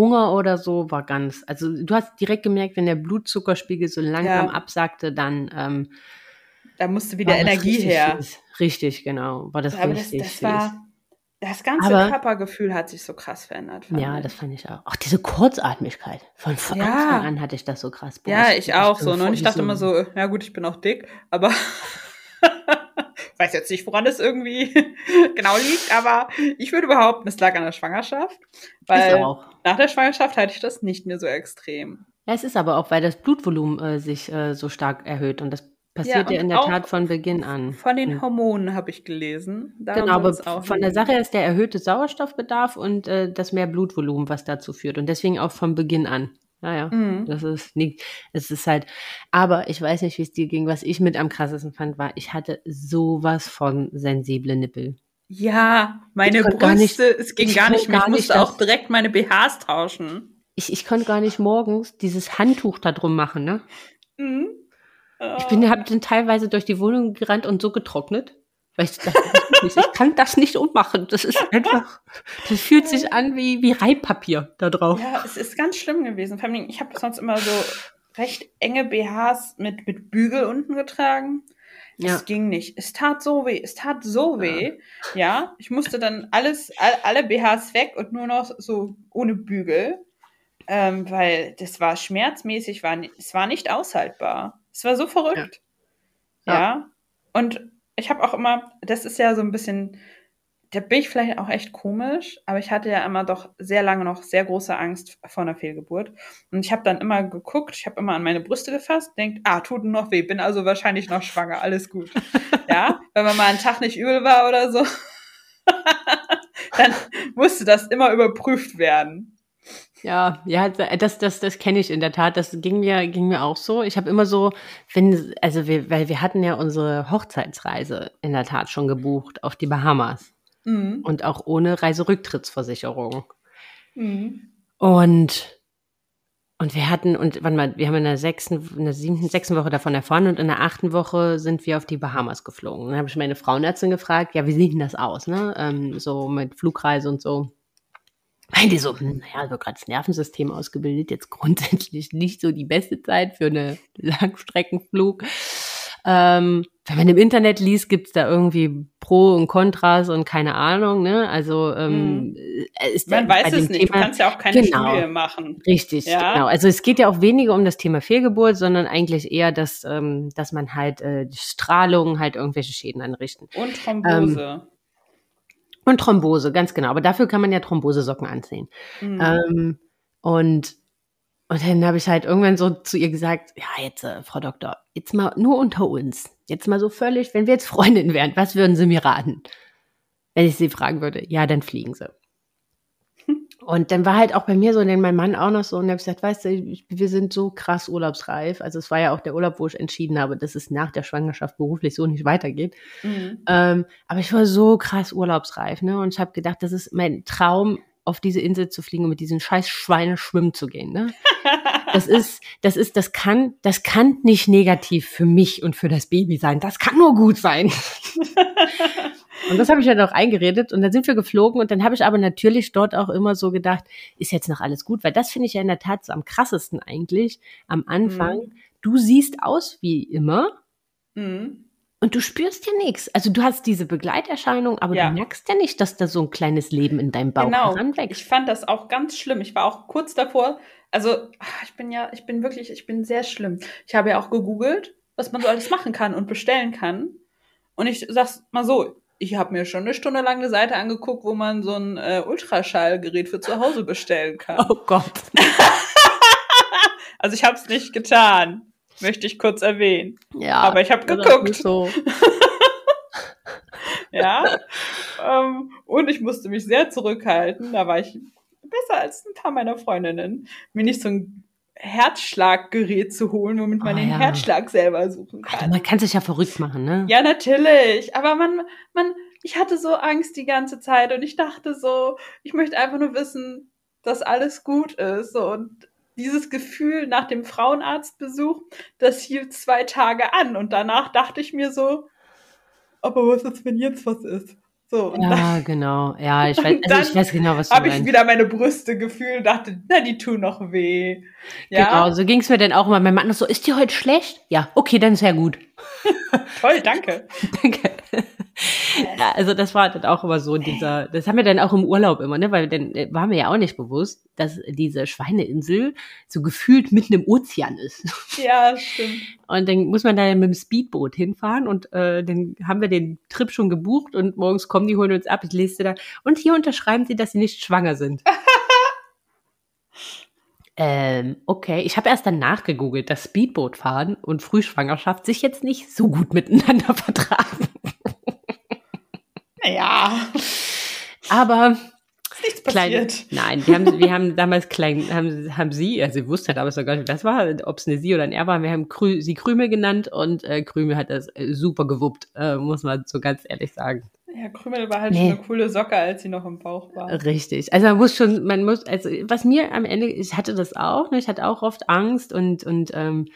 Hunger oder so war ganz, also du hast direkt gemerkt, wenn der Blutzuckerspiegel so langsam Ja. absackte, dann ähm, Da musste wieder das Energie richtig her. fies. Richtig, genau. War das Aber das, richtig das fies. war, das ganze Aber- Körpergefühl hat sich so krass verändert. Ja, ich. das fand ich auch. Auch diese Kurzatmigkeit. Von, von Ja. Anfang an hatte ich das so krass. Boah, Ja, ich auch bin so. Ne? Und ich dachte immer so, ja gut, ich bin auch dick, aber weiß jetzt nicht, woran es irgendwie genau liegt, aber ich würde behaupten, es lag an der Schwangerschaft, Ist weil auch. nach der Schwangerschaft hatte ich das nicht mehr so extrem. Ja, es ist aber auch, weil das Blutvolumen äh, sich äh, so stark erhöht und das passiert ja, und in der Tat von Beginn an. Von den Mhm. Hormonen habe ich gelesen. Daran Genau, aber von der. Sache ist der erhöhte Sauerstoffbedarf und äh, das mehr Blutvolumen, was dazu führt. Und deswegen auch von Beginn an. Naja, Mhm. das ist nicht, es ist halt, aber ich weiß nicht, wie es dir ging. Was ich mit am krassesten fand, war, ich hatte sowas von sensible Nippel. Ja, meine gar nicht- Brüste, es ging gar nicht mehr. Ich nicht musste auch direkt meine BHs tauschen. Ich, ich konnte gar nicht morgens dieses Handtuch da drum machen, ne? Mhm. Ich bin, hab dann teilweise durch die Wohnung gerannt und so getrocknet. Weil ich dachte, ich kann das nicht ummachen. Das ist einfach, das fühlt sich an wie, wie Reibpapier da drauf. Ja, es ist ganz schlimm gewesen. Vor allem, ich habe sonst immer so recht enge BHs mit, mit Bügel unten getragen. Ja. Es ging nicht. Es tat so weh. Es tat so weh. Ja, ich musste dann alles, all, alle BHs weg und nur noch so ohne Bügel. Ähm, weil das war schmerzmäßig, war, es war nicht aushaltbar. Es war so verrückt. Ja. Ja. Und ich habe auch immer, das ist ja so ein bisschen, da bin ich vielleicht auch echt komisch, aber ich hatte ja immer doch sehr lange noch sehr große Angst vor einer Fehlgeburt. Und ich habe dann immer geguckt, ich habe immer an meine Brüste gefasst, denkt, ah, tut noch weh, bin also wahrscheinlich noch schwanger, alles gut. ja, wenn man mal einen Tag nicht übel war oder so, dann musste das immer überprüft werden. Ja, ja, das, das, das kenne ich in der Tat. Das ging mir, ging mir auch so. Ich habe immer so, wenn, also wir, weil wir hatten ja unsere Hochzeitsreise in der Tat schon gebucht auf die Bahamas Mhm. und auch ohne Reiserücktrittsversicherung. Mhm. Und und wir hatten, und wann mal, wir haben in der sechsten, in der siebten, sechsten Woche davon erfahren und in der achten Woche sind wir auf die Bahamas geflogen. Dann habe ich meine Frauenärztin gefragt, ja, wie sieht denn das aus, ne? Ähm, so mit Flugreise und so. Meinen die so, hm, naja, so gerade das Nervensystem ausgebildet, jetzt grundsätzlich nicht so die beste Zeit für einen Langstreckenflug. Ähm, wenn man im Internet liest, gibt's da irgendwie Pro und Kontras und keine Ahnung, ne? Also ähm, ist Man der- weiß es nicht, du Thema- kannst ja auch keine Genau. Studie machen. Richtig, Ja. genau. Also es geht ja auch weniger um das Thema Fehlgeburt, sondern eigentlich eher, dass, ähm, dass man halt äh, die Strahlung halt irgendwelche Schäden anrichten. Und Thrombose. Und Thrombose, ganz genau. Aber dafür kann man ja Thrombosesocken anziehen. Mhm. Ähm, und, und dann habe ich halt irgendwann so zu ihr gesagt, ja, jetzt, äh, Frau Doktor, jetzt mal nur unter uns. Jetzt mal so völlig, wenn wir jetzt Freundinnen wären, was würden Sie mir raten? Wenn ich Sie fragen würde, ja, dann fliegen Sie. Und dann war halt auch bei mir so, denn mein Mann auch noch so, und er hat gesagt, weißt du, ich, wir sind so krass urlaubsreif. Also es war ja auch der Urlaub, wo ich entschieden habe, dass es nach der Schwangerschaft beruflich so nicht weitergeht. Mhm. Ähm, aber ich war so krass urlaubsreif, ne? Und ich habe gedacht, das ist mein Traum, auf diese Insel zu fliegen und mit diesen scheiß Schweinen schwimmen zu gehen, ne? Das ist, das ist, das kann, das kann nicht negativ für mich und für das Baby sein. Das kann nur gut sein. Und das habe ich dann auch eingeredet und dann sind wir geflogen und dann habe ich aber natürlich dort auch immer so gedacht, ist jetzt noch alles gut, weil das finde ich ja in der Tat so am krassesten eigentlich am Anfang. Mhm. Du siehst aus wie immer, Mhm. und du spürst ja nichts. Also du hast diese Begleiterscheinung, aber Ja. du merkst ja nicht, dass da so ein kleines Leben in deinem Bauch Genau. Ich heranwächst. fand das auch ganz schlimm. Ich war auch kurz davor. Also, ach, ich bin ja, ich bin wirklich, ich bin sehr schlimm. Ich habe ja auch gegoogelt, was man so alles machen kann und bestellen kann. Und ich sag's mal so, ich habe mir schon eine Stunde lang eine Seite angeguckt, wo man so ein äh, Ultraschallgerät für zu Hause bestellen kann. Oh Gott. Also ich habe es nicht getan, möchte ich kurz erwähnen. Ja. Aber ich habe geguckt. So. Ja. ähm, und ich musste mich sehr zurückhalten. Da war ich besser als ein paar meiner Freundinnen, mir nicht so ein Herzschlaggerät zu holen, womit man Oh, den ja. Herzschlag selber suchen kann. man kann sich ja verrückt machen, ne? Ja, natürlich. Aber man, man, ich hatte so Angst die ganze Zeit und ich dachte so, ich möchte einfach nur wissen, dass alles gut ist. Und dieses Gefühl nach dem Frauenarztbesuch, das hielt zwei Tage an. Und danach dachte ich mir so, aber was ist, wenn jetzt was ist? So, ja, dann, genau. Ja, ich weiß, also ich weiß genau, was du meinst. Habe ich wieder meine Brüste gefühlt und dachte, na, die tun noch weh. Ja? Genau, so ging es mir dann auch immer. Mein Mann ist so, ist die heute schlecht? Ja, okay, dann ist ja gut. Toll, danke. danke. Ja, also das war dann auch immer so dieser, das haben wir dann auch im Urlaub immer, ne, weil dann äh, war mir ja auch nicht bewusst, dass diese Schweineinsel so gefühlt mitten im Ozean ist. Ja, stimmt. Und dann muss man da mit dem Speedboot hinfahren und äh, dann haben wir den Trip schon gebucht und morgens kommen die, holen uns ab, ich lese da und hier unterschreiben sie, dass sie nicht schwanger sind. Ähm, okay, ich habe erst dann nachgegoogelt, dass Speedbootfahren und Frühschwangerschaft sich jetzt nicht so gut miteinander vertragen. Naja. Aber nichts passiert. Klein, nein, wir haben, wir haben damals klein, haben, haben sie, also sie wusste damals noch gar nicht, was war, ob es eine sie oder ein er war. Wir haben Krü, sie Krümel genannt und äh, Krümel hat das äh, super gewuppt, äh, muss man so ganz ehrlich sagen. Ja, Krümel war halt nee. schon eine coole Socke, als sie noch im Bauch war. Richtig. Also man muss schon, man muss, also was mir am Ende, ich hatte das auch, ne, ich hatte auch oft Angst und, und ähm,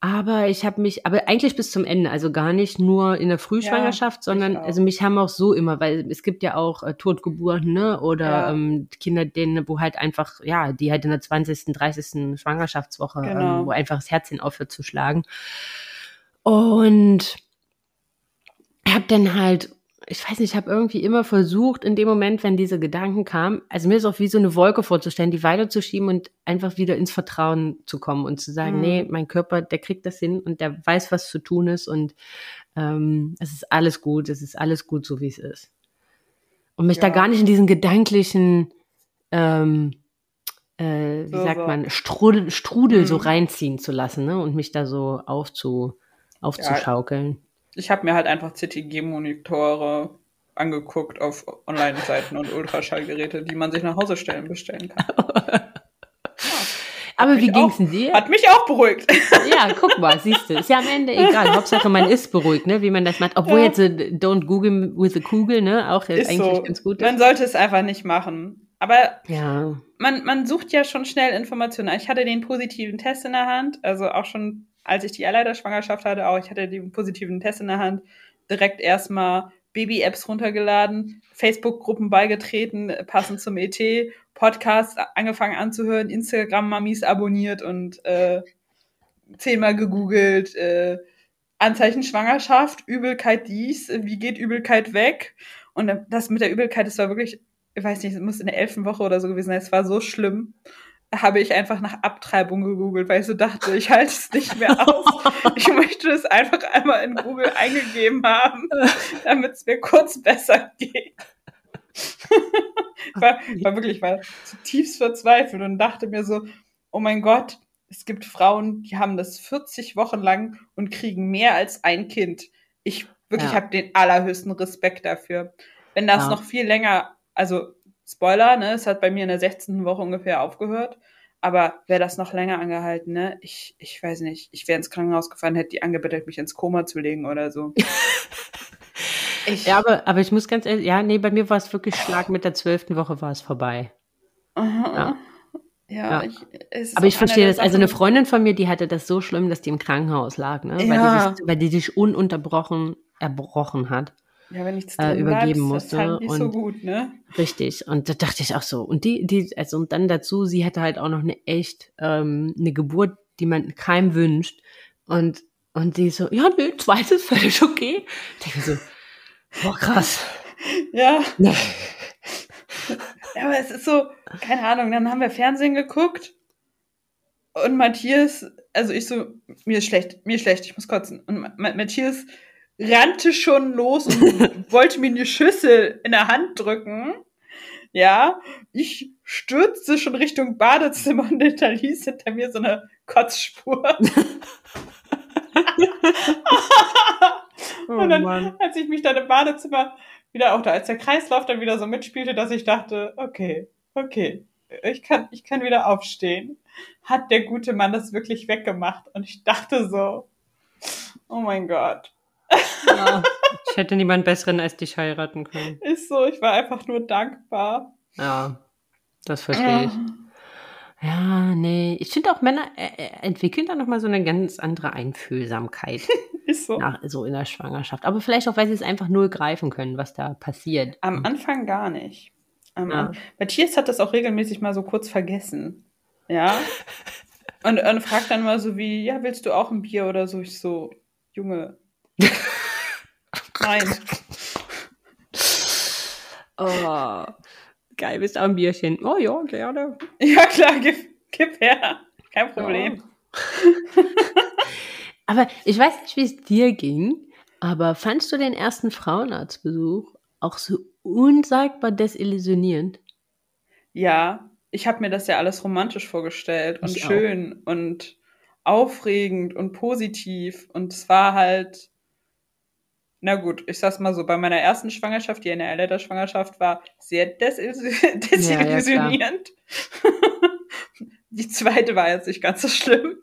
aber ich habe mich, aber eigentlich bis zum Ende, also gar nicht nur in der Frühschwangerschaft, ja, sondern also mich haben auch so immer, weil es gibt ja auch äh, Totgeburten, ne? Oder ja. ähm, Kinder, denen, wo halt einfach, ja, die halt in der 20., 30. Schwangerschaftswoche, ähm, genau. ähm, wo einfach das Herzchen aufhört zu schlagen. Und habe dann halt ich weiß nicht, ich habe irgendwie immer versucht, in dem Moment, wenn diese Gedanken kamen, also mir ist auch wie so eine Wolke vorzustellen, die weiterzuschieben und einfach wieder ins Vertrauen zu kommen und zu sagen, mhm. nee, mein Körper, der kriegt das hin und der weiß, was zu tun ist und ähm, es ist alles gut, es ist alles gut, so wie es ist. Und mich ja. da gar nicht in diesen gedanklichen, ähm, äh, wie so, sagt man, Strudel, Strudel mhm. so reinziehen zu lassen ne? und mich da so aufzu, aufzuschaukeln. Ja ich habe mir halt einfach CTG-Monitore angeguckt auf Online-Seiten und Ultraschallgeräte, die man sich nach Hause stellen bestellen kann. Aber wie ging's denn dir? Hat mich auch beruhigt. Ja, guck mal, siehst du. Ist ja am Ende egal. Hauptsache, man ist beruhigt, ne, wie man das macht. Obwohl ja. jetzt uh, Don't Google with a Kugel, ne, auch ist eigentlich so. ganz gut ist. Man sollte es einfach nicht machen. Aber ja. man, man sucht ja schon schnell Informationen. Ich hatte den positiven Test in der Hand, also auch schon als ich die Eileiterschwangerschaft hatte, auch ich hatte den positiven Test in der Hand, direkt erstmal Baby-Apps runtergeladen, Facebook-Gruppen beigetreten, passend zum ET, Podcasts angefangen anzuhören, Instagram-Mamis abonniert und äh, zehnmal gegoogelt, äh, Anzeichen Schwangerschaft, Übelkeit dies, wie geht Übelkeit weg? Und das mit der Übelkeit, das war wirklich, ich weiß nicht, es muss in der elften Woche oder so gewesen sein, es war so schlimm habe ich einfach nach Abtreibung gegoogelt, weil ich so dachte, ich halte es nicht mehr aus. Ich möchte es einfach einmal in Google eingegeben haben, damit es mir kurz besser geht. war, war wirklich, war zutiefst verzweifelt und dachte mir so, oh mein Gott, es gibt Frauen, die haben das 40 Wochen lang und kriegen mehr als ein Kind. Ich wirklich ja. habe den allerhöchsten Respekt dafür. Wenn das ja. noch viel länger, also Spoiler, ne, es hat bei mir in der 16. Woche ungefähr aufgehört. Aber wäre das noch länger angehalten, ne? Ich, ich weiß nicht. Ich wäre ins Krankenhaus gefahren, hätte die angebettelt, mich ins Koma zu legen oder so. ich, ja, aber, aber ich muss ganz ehrlich, ja, nee, bei mir war es wirklich Schlag mit der zwölften Woche war es vorbei. Ja. Ja, ja. Ich, aber ich verstehe das. Also eine Freundin von mir, die hatte das so schlimm, dass die im Krankenhaus lag, ne? Ja. Weil, die sich, weil die sich ununterbrochen erbrochen hat ja, wenn nichts äh, übergeben musste. Das halt nicht und, so gut, ne? Richtig. Und da dachte ich auch so. Und die, die, also und dann dazu, sie hatte halt auch noch eine echt ähm, eine Geburt, die man keinem wünscht. Und und die so, ja, nö, zweites völlig okay. Ich denke so, boah, krass. ja. ja. Ja, aber es ist so, keine Ahnung, dann haben wir Fernsehen geguckt und Matthias, also ich so, mir ist schlecht, mir ist schlecht, ich muss kotzen. Und Matthias rannte schon los und wollte mir eine Schüssel in der Hand drücken. Ja, ich stürzte schon Richtung Badezimmer und hinterließ hinter mir so eine Kotzspur. oh, und dann, Mann. als ich mich dann im Badezimmer wieder auch da, als der Kreislauf dann wieder so mitspielte, dass ich dachte, okay, okay, ich kann, ich kann wieder aufstehen. Hat der gute Mann das wirklich weggemacht? Und ich dachte so, oh mein Gott. Ja, ich hätte niemand besseren als dich heiraten können. Ist so, ich war einfach nur dankbar. Ja, das verstehe ich. Ja, nee. Ich finde auch Männer äh, äh, entwickeln da nochmal so eine ganz andere Einfühlsamkeit. Ist so. Nach, so in der Schwangerschaft. Aber vielleicht auch, weil sie es einfach null greifen können, was da passiert. Am Anfang gar nicht. Am Ja. An Matthias hat das auch regelmäßig mal so kurz vergessen. Ja. Und, und fragt dann mal so wie, ja, willst du auch ein Bier oder so? Ich so, Junge. Nein. Oh, geil, bist du ein Bierchen? Oh ja, gerne. Ja, klar, gib, gib her. Kein Problem. Aber ich weiß nicht, wie es dir ging, aber fandst du den ersten Frauenarztbesuch auch so unsagbar desillusionierend? Ja, ich habe mir das ja alles romantisch vorgestellt und Ich auch. schön und aufregend und positiv. Und es war halt, na gut, ich sag's mal so, bei meiner ersten Schwangerschaft, die eine Eileiterschwangerschaft war, sehr desillusi- desillusionierend. die zweite war jetzt nicht ganz so schlimm.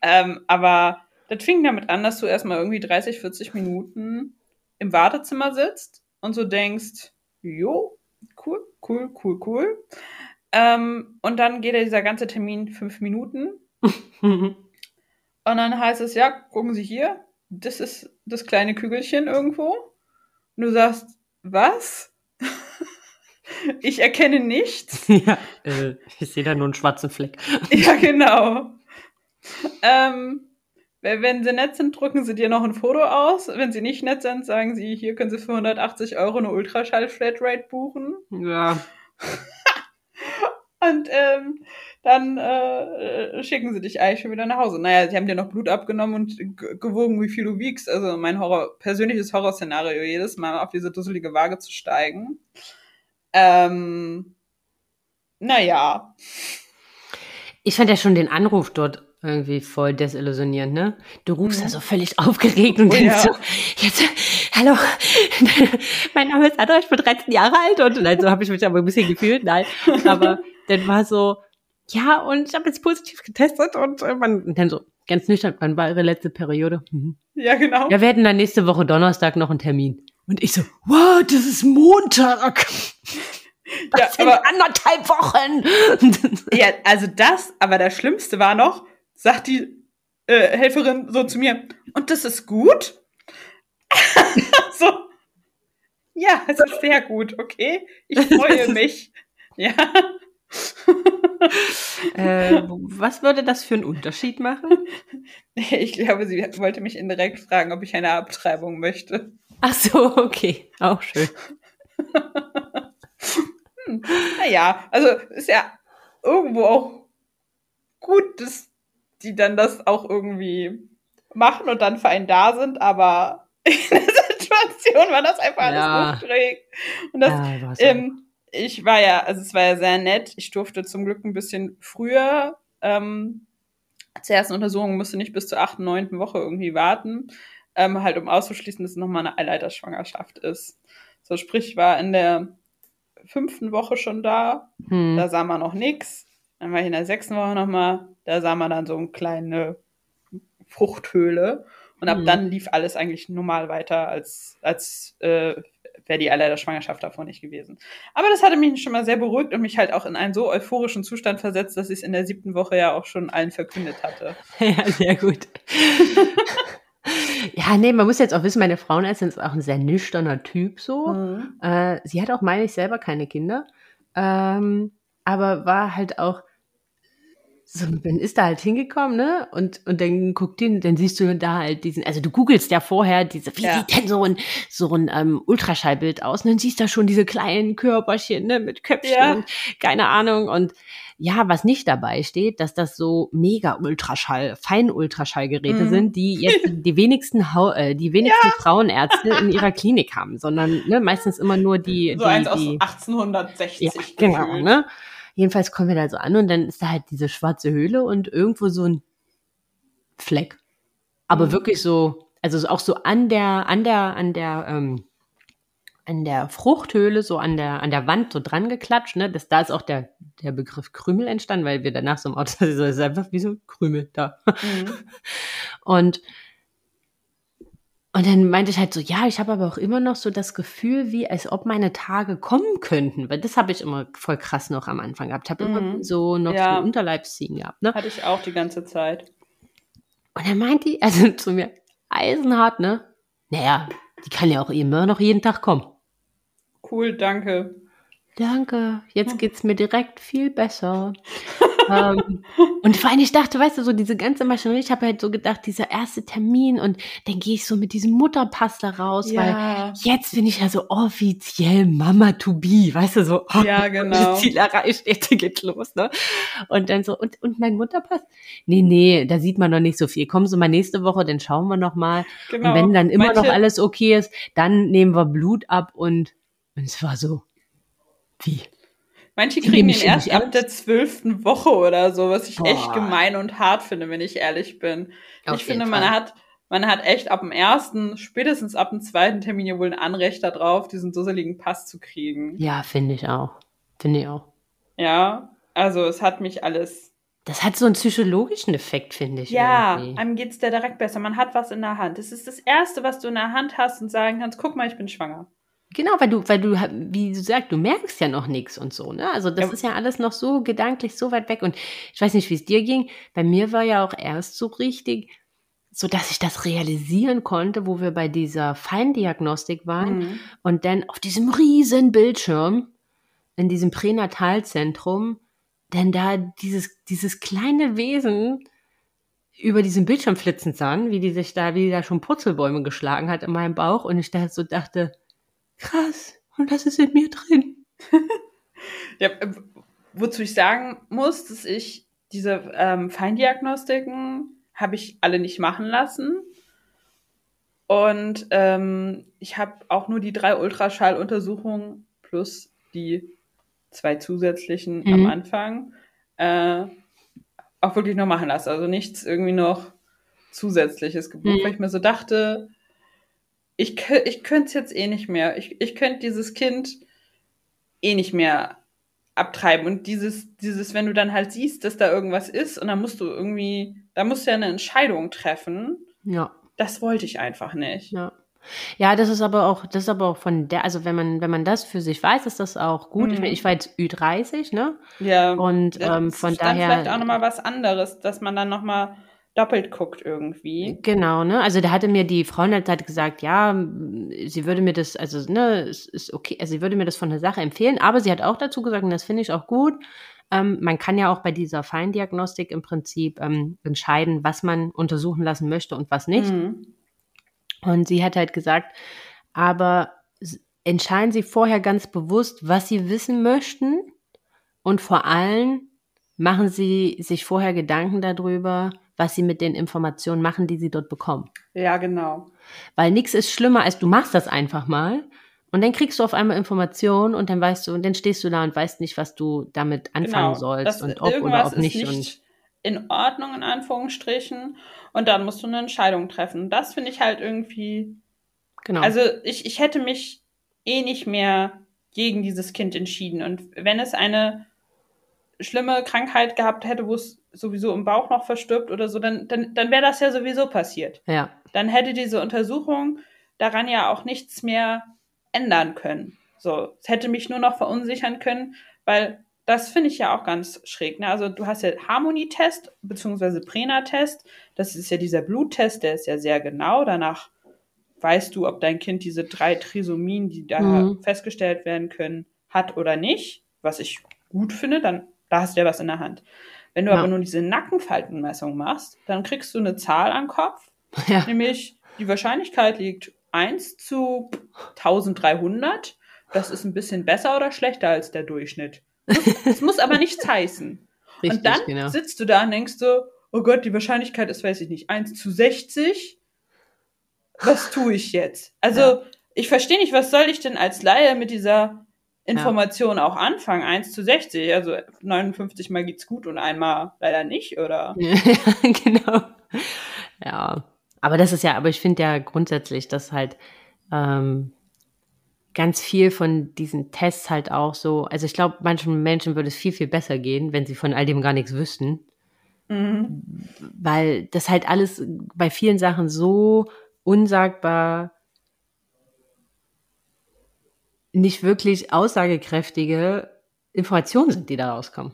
Ähm, aber das fing damit an, dass du erstmal irgendwie 30, 40 Minuten im Wartezimmer sitzt und so denkst, jo, cool, cool, cool, cool. Ähm, und dann geht ja dieser ganze Termin fünf Minuten. Und dann heißt es, ja, gucken Sie hier, das ist das kleine Kügelchen irgendwo. Und du sagst, was? ich erkenne nichts. ja, äh, ich sehe da nur einen schwarzen Fleck. ja, genau. Ähm, wenn sie nett sind, drücken sie dir noch ein Foto aus. Wenn sie nicht nett sind, sagen sie, hier können sie für 180 Euro eine Ultraschall-Flatrate buchen. Ja. Und ähm, dann äh, schicken sie dich eigentlich schon wieder nach Hause. Naja, sie haben dir noch Blut abgenommen und gewogen, wie viel du wiegst. Also mein Horror, persönliches Horrorszenario, jedes Mal auf diese dusselige Waage zu steigen. Ähm, naja. Ich fand ja schon den Anruf dort irgendwie voll desillusionierend, ne? Du rufst Mhm. da so völlig aufgeregt und Oh denkst ja. so, jetzt, hallo, mein Name ist Adra, ich bin 13 Jahre alt und nein, so habe ich mich aber ein bisschen gefühlt, nein, aber dann war so, ja, und ich habe jetzt positiv getestet und äh, man, dann so, ganz nüchtern, wann war ihre letzte Periode? Mhm. Ja, genau. Ja, wir hätten dann nächste Woche Donnerstag noch einen Termin. Und ich so, wow, das ist Montag. Das Ja, sind aber- anderthalb Wochen. Ja, also das, aber das Schlimmste war noch, sagt die äh, Helferin so zu mir, und das ist gut? so. Ja, es ist sehr gut, okay? Ich freue mich. Ja. äh, was würde das für einen Unterschied machen? Ich glaube, sie wollte mich indirekt fragen, ob ich eine Abtreibung möchte. Ach so, okay, auch schön. Naja, also ist ja irgendwo auch gut, dass die dann das auch irgendwie machen und dann für einen da sind, aber in der Situation war das einfach alles Ja. aufgeregt. Und das, Ja, ähm, ich war ja, also es war ja sehr nett. Ich durfte zum Glück ein bisschen früher ähm, zur ersten Untersuchung, musste nicht bis zur achten, neunten Woche irgendwie warten, ähm, halt um auszuschließen, dass es nochmal eine Eileiterschwangerschaft ist. So sprich, ich war in der fünften Woche schon da, hm. da sah man noch nix. Dann war ich in der sechsten Woche nochmal, da sah man dann so eine kleine Fruchthöhle. Und ab Mhm. dann lief alles eigentlich normal weiter, als, als äh, wäre die Eileiter Schwangerschaft davor nicht gewesen. Aber das hatte mich schon mal sehr beruhigt und mich halt auch in einen so euphorischen Zustand versetzt, dass ich es in der siebten Woche ja auch schon allen verkündet hatte. Ja, sehr gut. ja, nee, man muss jetzt auch wissen, meine Frauenärztin ist auch ein sehr nüchterner Typ so. Mhm. Äh, sie hat auch, meine ich, selber keine Kinder. Ähm, aber war halt auch, so, man ist da halt hingekommen, ne? Und, und dann guckt ihn, dann siehst du da halt diesen, also du googelst ja vorher diese, wie Ja. sieht denn so ein, so ein ähm, Ultraschallbild aus? Und dann siehst du da schon diese kleinen Körperchen, ne, mit Köpfchen, Ja. keine Ahnung. Und ja, was nicht dabei steht, dass das so mega Ultraschall, Fein-Ultraschallgeräte Mhm. sind, die jetzt die wenigsten, Hau äh, die wenigsten Frauenärzte in ihrer Klinik haben, sondern ne, meistens immer nur die, So die, eins aus die 1860. ja, genau, ne? Jedenfalls kommen wir da so an und dann ist da halt diese schwarze Höhle und irgendwo so ein Fleck. Aber Mhm. wirklich so, also so auch so an der, an der, an der, ähm, an der Fruchthöhle, so an der, an der Wand so dran geklatscht, ne? Das, da ist auch der, der Begriff Krümel entstanden, weil wir danach so im Auto, so, es ist einfach wie so Krümel da. Mhm. Und, und dann meinte ich halt so, ja, ich habe aber auch immer noch so das Gefühl, wie als ob meine Tage kommen könnten, weil das habe ich immer voll krass noch am Anfang gehabt. Ich habe immer Mhm. so noch Ja. so Unterleibsziehen gehabt, ne? Hatte ich auch die ganze Zeit. Und dann meint die, also zu mir, eisenhart, ne? Naja, die kann ja auch immer noch jeden Tag kommen. Cool, danke. Danke, jetzt geht's mir direkt viel besser. ähm, und vor allem, ich dachte, weißt du, so diese ganze Maschinerie, ich habe halt so gedacht, dieser erste Termin und dann gehe ich so mit diesem Mutterpass da raus, ja. weil jetzt bin ich ja so offiziell Mama to be, weißt du, so, oh, ja, genau. Ziel erreicht, jetzt geht los, ne? Und dann so, und, und mein Mutterpass? Nee, nee, da sieht man noch nicht so viel. Kommen Sie mal nächste Woche, dann schauen wir noch mal. Genau. Und wenn dann immer Manche noch alles okay ist, dann nehmen wir Blut ab und, und es war so, wie? Manche kriegen ihn erst ab der zwölften Woche oder so, was ich Boah. echt gemein und hart finde, wenn ich ehrlich bin. Auf ich finde, man hat, man hat echt ab dem ersten, spätestens ab dem zweiten Termin ja wohl ein Anrecht darauf, diesen dusseligen Pass zu kriegen. Ja, finde ich auch. Finde ich auch. Ja, also es hat mich alles. Das hat so einen psychologischen Effekt, finde ich. Ja, irgendwie. einem geht's da direkt besser. Man hat was in der Hand. Das ist das Erste, was du in der Hand hast und sagen kannst, guck mal, ich bin schwanger. Genau, weil du, weil du, wie du sagst, du merkst ja noch nichts und so, ne? Also das ja. ist ja alles noch so gedanklich so weit weg. Und ich weiß nicht, wie es dir ging. Bei mir war ja auch erst so richtig, so dass ich das realisieren konnte, wo wir bei dieser Feindiagnostik waren mhm. und dann auf diesem riesen Bildschirm in diesem Pränatalzentrum, denn da dieses, dieses kleine Wesen über diesen Bildschirm flitzen sahen, wie die sich da, wie die da schon Purzelbäume geschlagen hat in meinem Bauch und ich da so dachte, krass, und das ist in mir drin. ja, äh, wozu ich sagen muss, dass ich diese ähm, Feindiagnostiken habe ich alle nicht machen lassen. Und ähm, ich habe auch nur die drei Ultraschalluntersuchungen plus die zwei zusätzlichen mhm. am Anfang äh, auch wirklich noch machen lassen. Also nichts irgendwie noch zusätzliches gebucht, mhm. weil ich mir so dachte, ich, ich könnte es jetzt eh nicht mehr. Ich, ich könnte dieses Kind eh nicht mehr abtreiben. Und dieses, dieses, wenn du dann halt siehst, dass da irgendwas ist und dann musst du irgendwie, da musst du ja eine Entscheidung treffen. Ja. Das wollte ich einfach nicht. Ja. Ja, das ist aber auch, das ist aber auch von der, also wenn man, wenn man das für sich weiß, ist das auch gut. Mhm. Ich, ich war jetzt Ü30, ne? Ja. Und ähm, von daher. Dann vielleicht auch nochmal was anderes, dass man dann nochmal doppelt guckt irgendwie. Genau, ne? Also da hatte mir die Frauenarzt halt gesagt, ja, sie würde mir das, also ne, es ist okay, also sie würde mir das von der Sache empfehlen, aber sie hat auch dazu gesagt, und das finde ich auch gut, ähm, man kann ja auch bei dieser Feindiagnostik im Prinzip ähm, entscheiden, was man untersuchen lassen möchte und was nicht. Mhm. Und sie hat halt gesagt, aber entscheiden Sie vorher ganz bewusst, was Sie wissen möchten und vor allem machen Sie sich vorher Gedanken darüber, was sie mit den Informationen machen, die sie dort bekommen. Ja, genau. Weil nichts ist schlimmer, als du machst das einfach mal und dann kriegst du auf einmal Informationen und dann weißt du, und dann stehst du da und weißt nicht, was du damit anfangen genau, sollst und ob oder ob nicht. nicht und in Ordnung, in Anführungsstrichen. Und dann musst du eine Entscheidung treffen. Das finde ich halt irgendwie. Genau. Also ich, ich hätte mich eh nicht mehr gegen dieses Kind entschieden. Und wenn es eine schlimme Krankheit gehabt hätte, wo es sowieso im Bauch noch verstirbt oder so, dann, dann, dann wäre das ja sowieso passiert. Ja. Dann hätte diese Untersuchung daran ja auch nichts mehr ändern können. So, es hätte mich nur noch verunsichern können, weil das finde ich ja auch ganz schräg. Ne? Also du hast ja Harmonietest bzw. Prena-Test. Das ist ja dieser Bluttest, der ist ja sehr genau. Danach weißt du, ob dein Kind diese drei Trisomien, die da mhm. festgestellt werden können, hat oder nicht. Was ich gut finde, dann da hast du ja was in der Hand. Wenn du ja. aber nur diese Nackenfaltenmessung machst, dann kriegst du eine Zahl am Kopf, ja. nämlich die Wahrscheinlichkeit liegt 1 zu 1300. Das ist ein bisschen besser oder schlechter als der Durchschnitt. Das muss aber nichts heißen. Richtig, und dann genau. sitzt du da und denkst so, oh Gott, die Wahrscheinlichkeit ist, weiß ich nicht, 1 zu 60. Was tue ich jetzt? Also, ja. ich verstehe nicht, was soll ich denn als Laie mit dieser Information ja. auch anfangen, 1 zu 60, also 59 mal geht's gut und einmal leider nicht, oder? genau. Ja. Aber das ist ja, aber ich finde ja grundsätzlich, dass halt ähm, ganz viel von diesen Tests halt auch so, also ich glaube, manchen Menschen würde es viel, viel besser gehen, wenn sie von all dem gar nichts wüssten. Mhm. Weil das halt alles bei vielen Sachen so unsagbar nicht wirklich aussagekräftige Informationen sind, die da rauskommen.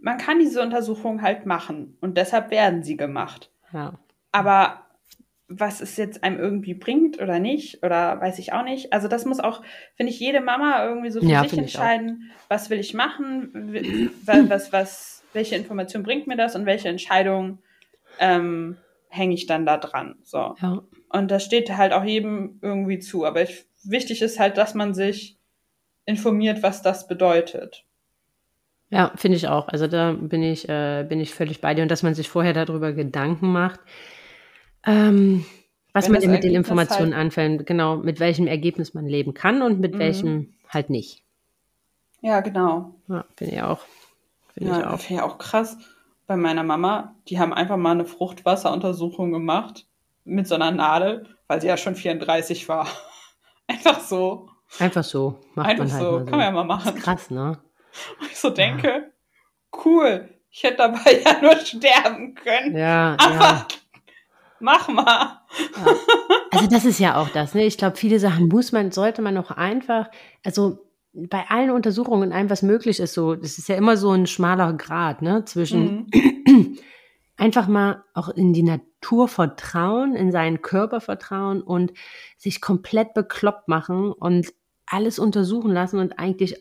Man kann diese Untersuchung halt machen und deshalb werden sie gemacht. Ja. Aber was es jetzt einem irgendwie bringt oder nicht oder weiß ich auch nicht. Also das muss auch, finde ich, jede Mama irgendwie so für Ja, sich entscheiden, was will ich machen, was, was, welche Information bringt mir das und welche Entscheidung ähm, hänge ich dann da dran. So. Ja. Und das steht halt auch jedem irgendwie zu. Aber ich, wichtig ist halt, dass man sich informiert, was das bedeutet. Ja, finde ich auch. Also da bin ich, äh, bin ich völlig bei dir und dass man sich vorher darüber Gedanken macht, ähm, was Wenn man denn mit den Informationen halt- anfängt, genau, mit welchem Ergebnis man leben kann und mit Mhm. welchem halt nicht. Ja, genau. Ja, finde ich auch. Ich Ja, auch. finde ich auch krass. Bei meiner Mama, die haben einfach mal eine Fruchtwasseruntersuchung gemacht mit so einer Nadel, weil sie ja schon 34 war. Einfach so. Einfach so. Macht Einfach man halt so. mal Kann so. man ja mal machen. Krass, ne? Und ich so denke, cool. Ich hätte dabei ja nur sterben können. Ja, Aber ja. mach mal. Also das ist ja auch das, ne? Ich glaube, viele Sachen muss man, sollte man auch einfach, also bei allen Untersuchungen einem, was möglich ist, so, das ist ja immer so ein schmaler Grad, ne? Zwischen Mhm. einfach mal auch in die Natur vertrauen, in seinen Körper vertrauen und sich komplett bekloppt machen und alles untersuchen lassen und eigentlich,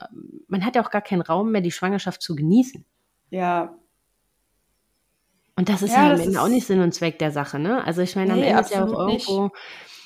man hat ja auch gar keinen Raum mehr, die Schwangerschaft zu genießen. Ja, Und das ist Ja, ja, am das Ende auch nicht Sinn und Zweck der Sache, ne? Also ich meine, am Nee, Ende ist ja auch nicht. irgendwo,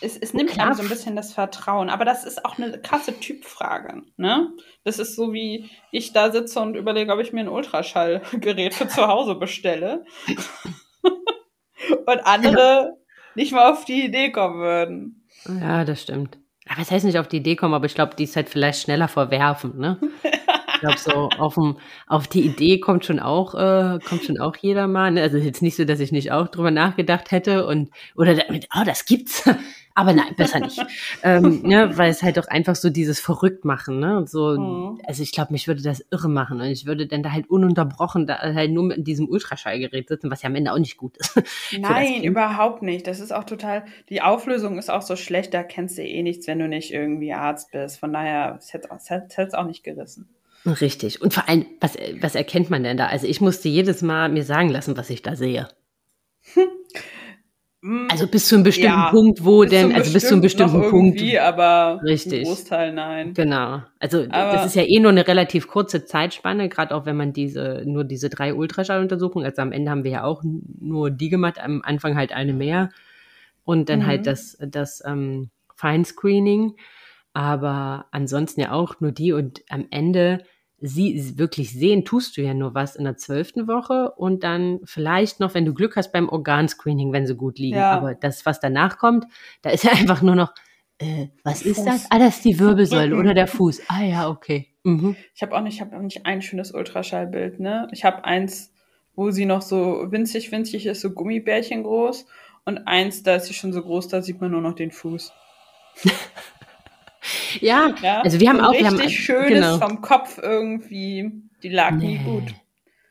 es, es nimmt einem so ein bisschen das Vertrauen. Aber das ist auch eine krasse Typfrage. Ne? Das ist so, wie ich da sitze und überlege, ob ich mir ein Ultraschallgerät für zu Hause bestelle. und andere nicht mal auf die Idee kommen würden. Ja, das stimmt. Aber es heißt nicht auf die Idee kommen, aber ich glaube, die ist halt vielleicht schneller verwerfen, ne? Ich glaube, so auf, dem, auf die Idee kommt schon auch, äh, kommt schon auch jeder mal. Ne? Also jetzt nicht so, dass ich nicht auch drüber nachgedacht hätte und oder damit, oh, das gibt's. Aber nein, besser nicht. ähm, ne, weil es halt doch einfach so dieses Verrücktmachen, ne? Und so, Mhm. also ich glaube, mich würde das irre machen und ich würde dann da halt ununterbrochen da halt nur mit diesem Ultraschallgerät sitzen, was ja am Ende auch nicht gut ist. Nein, überhaupt nicht. Das ist auch total, die Auflösung ist auch so schlecht, da kennst du eh nichts, wenn du nicht irgendwie Arzt bist. Von daher, es hätte es auch nicht gerissen. Richtig. Und vor allem, was, was erkennt man denn da? Also ich musste jedes Mal mir sagen lassen, was ich da sehe. Mm, Also bis zu einem bestimmten Ja, Punkt, wo denn, also bis zu einem bestimmt bestimmten Punkt. aber Richtig. Großteil nein. Genau. Also Aber- das ist ja eh nur eine relativ kurze Zeitspanne, gerade auch wenn man diese, nur diese drei Ultraschalluntersuchungen, also am Ende haben wir ja auch nur die gemacht, am Anfang halt eine mehr und dann Mhm. halt das, das ähm, Feinscreening, aber ansonsten ja auch nur die und am Ende sie wirklich sehen, tust du ja nur was in der zwölften Woche und dann vielleicht noch, wenn du Glück hast, beim Organscreening, wenn sie gut liegen. Ja. Aber das, was danach kommt, da ist ja einfach nur noch, äh, was ist Fuß. das? Ah, das ist die Wirbelsäule oder der Fuß. Ah ja, okay. Mhm. Ich habe auch nicht, ich habe nicht ein schönes Ultraschallbild, ne? Ich habe eins, wo sie noch so winzig, winzig ist, so Gummibärchen groß. Und eins, da ist sie schon so groß, da sieht man nur noch den Fuß. Ja, Ja? also wir haben so auch, ein wir haben, richtig schönes genau. vom Kopf irgendwie. Die lag nie Nee. gut.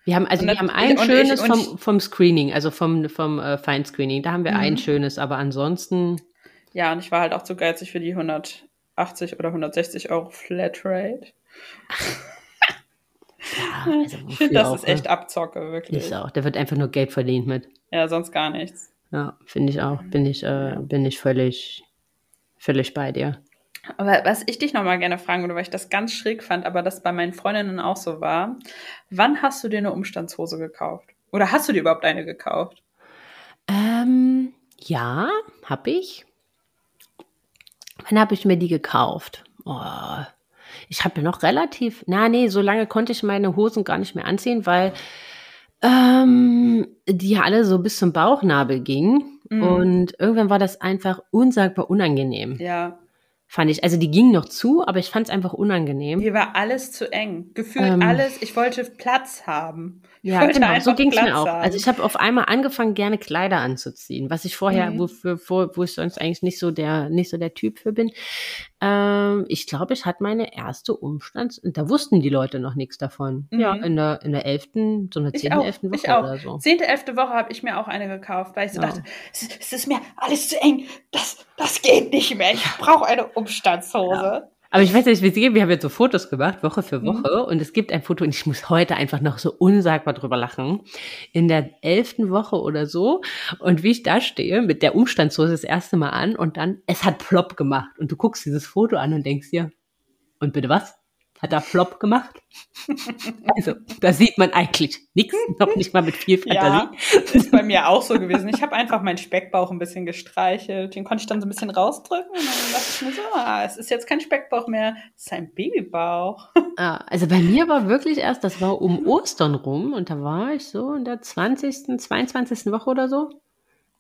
Wir haben, also wir haben ein und schönes und vom, vom Screening, also vom, vom äh, Feinscreening. Da haben wir ein Mhm. schönes, aber ansonsten, Ja, und ich war halt auch zu geizig für die 180 oder 160 Euro Flatrate. ja, also Ich finde, das auch, ist echt ne? Abzocke, wirklich. Ist auch, da wird einfach nur Geld verdient mit. Ja, sonst gar nichts. Ja, finde ich auch. Bin ich, äh, bin ich völlig, völlig bei dir. Aber was ich dich nochmal gerne fragen würde, weil ich das ganz schräg fand, aber das bei meinen Freundinnen auch so war, wann hast du dir eine Umstandshose gekauft? Oder hast du dir überhaupt eine gekauft? Ähm, ja, hab ich. Wann habe ich mir die gekauft? Oh, ich habe mir noch relativ, na nee, so lange konnte ich meine Hosen gar nicht mehr anziehen, weil ähm, die ja alle so bis zum Bauchnabel gingen. Mhm. Und irgendwann war das einfach unsagbar unangenehm, Ja, fand ich. Also die gingen noch zu, aber ich fand es einfach unangenehm. mir war alles zu eng. Gefühlt Ähm. alles, ich wollte Platz haben. Ich Ja, genau, so ging es mir auch. haben. Also ich habe auf einmal angefangen, gerne Kleider anzuziehen, was ich vorher, Mhm. wofür, wo, wo ich sonst eigentlich nicht so der, nicht so der Typ für bin. Ähm, ich glaube, ich hatte meine erste Umstands, und da wussten die Leute noch nichts davon. Mhm. Ja, in der, in der elften, so einer Ich zehnten, elften ich Woche auch. oder so. Zehnte, elfte Woche habe ich mir auch eine gekauft, weil ich so Ja. dachte, es, es ist mir alles zu eng. Das, das geht nicht mehr. Ich brauche eine Umstandshose. Aber ich weiß nicht, wie Sie, wir haben jetzt so Fotos gemacht, Woche für Woche, mhm. und es gibt ein Foto, und ich muss heute einfach noch so unsagbar drüber lachen, in der elften Woche oder so, und wie ich da stehe, mit der Umstandshose das erste Mal an, und dann, es hat plopp gemacht, und du guckst dieses Foto an und denkst dir, und bitte was? Hat er flop gemacht. Also, da sieht man eigentlich nichts, noch nicht mal mit viel Fantasie. Ja, ist bei mir auch so gewesen. Ich habe einfach meinen Speckbauch ein bisschen gestreichelt. Den konnte ich dann so ein bisschen rausdrücken und dann dachte ich mir so, ah, es ist jetzt kein Speckbauch mehr, es ist ein Babybauch. Ah, also bei mir war wirklich erst, das war um Ostern rum und da war ich so in der 20., 22. Woche oder so.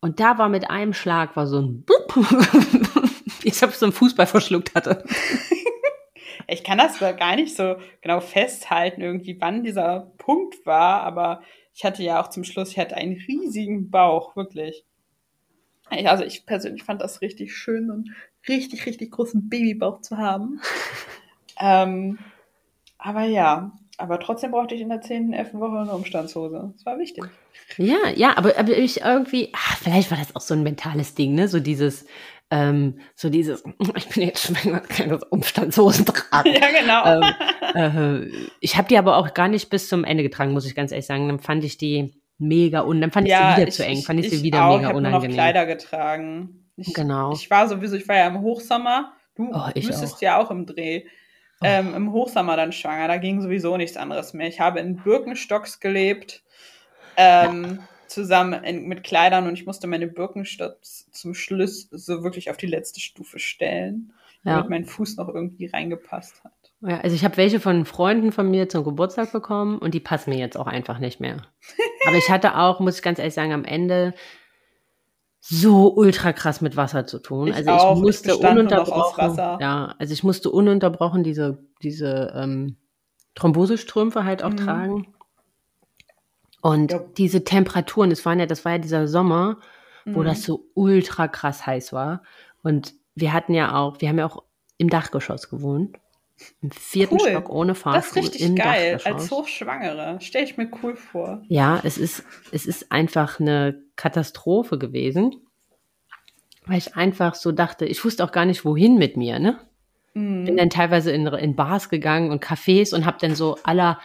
Und da war mit einem Schlag war so ein Bup. Ich habe so einen Fußball verschluckt hatte. Ich kann das gar nicht so genau festhalten, irgendwie, wann dieser Punkt war, aber ich hatte ja auch zum Schluss, ich hatte einen riesigen Bauch, wirklich. Also ich persönlich fand das richtig schön, so einen richtig, richtig großen Babybauch zu haben. ähm, aber ja, aber trotzdem brauchte ich in der 10., 11. Woche eine Umstandshose. Das war wichtig. Ja, ja, aber, aber ich irgendwie, ach, vielleicht war das auch so ein mentales Ding, ne? So dieses, ähm, so dieses, ich bin jetzt schwanger, keine Umstandshosen tragen. Ja, genau. Ähm, äh, ich habe die aber auch gar nicht bis zum Ende getragen, muss ich ganz ehrlich sagen. Dann fand ich die mega und dann fand ich ja, sie wieder ich, zu eng, fand ich, ich sie wieder auch, mega ich unangenehm. Ich habe noch Kleider getragen. Ich, genau. Ich war sowieso, ich war ja im Hochsommer. Du oh, müsstest auch. ja auch im Dreh. Oh. Ähm, Im Hochsommer dann schwanger, da ging sowieso nichts anderes mehr. Ich habe in Birkenstocks gelebt. Ähm, ja zusammen in, mit Kleidern und ich musste meine Birkenstocks zum Schluss so wirklich auf die letzte Stufe stellen, ja. damit mein Fuß noch irgendwie reingepasst hat. Ja, also ich habe welche von Freunden von mir zum Geburtstag bekommen und die passen mir jetzt auch einfach nicht mehr. Aber ich hatte auch, muss ich ganz ehrlich sagen, am Ende so ultra krass mit Wasser zu tun. Ich also auch, ich musste ich ununterbrochen, ja, also ich musste ununterbrochen diese diese ähm, Thrombosestrümpfe halt auch mhm. tragen. Und ja. diese Temperaturen, das waren ja, das war ja dieser Sommer, wo mhm. das so ultra krass heiß war. Und wir hatten ja auch, wir haben ja auch im Dachgeschoss gewohnt. Im vierten cool. Stock ohne Fahrstuhl. Das ist richtig im geil. Als Hochschwangere. Stelle ich mir cool vor. Ja, es ist, es ist einfach eine Katastrophe gewesen. Weil ich einfach so dachte, ich wusste auch gar nicht, wohin mit mir, ne? Mhm. Bin dann teilweise in, in Bars gegangen und Cafés und habe dann so alle,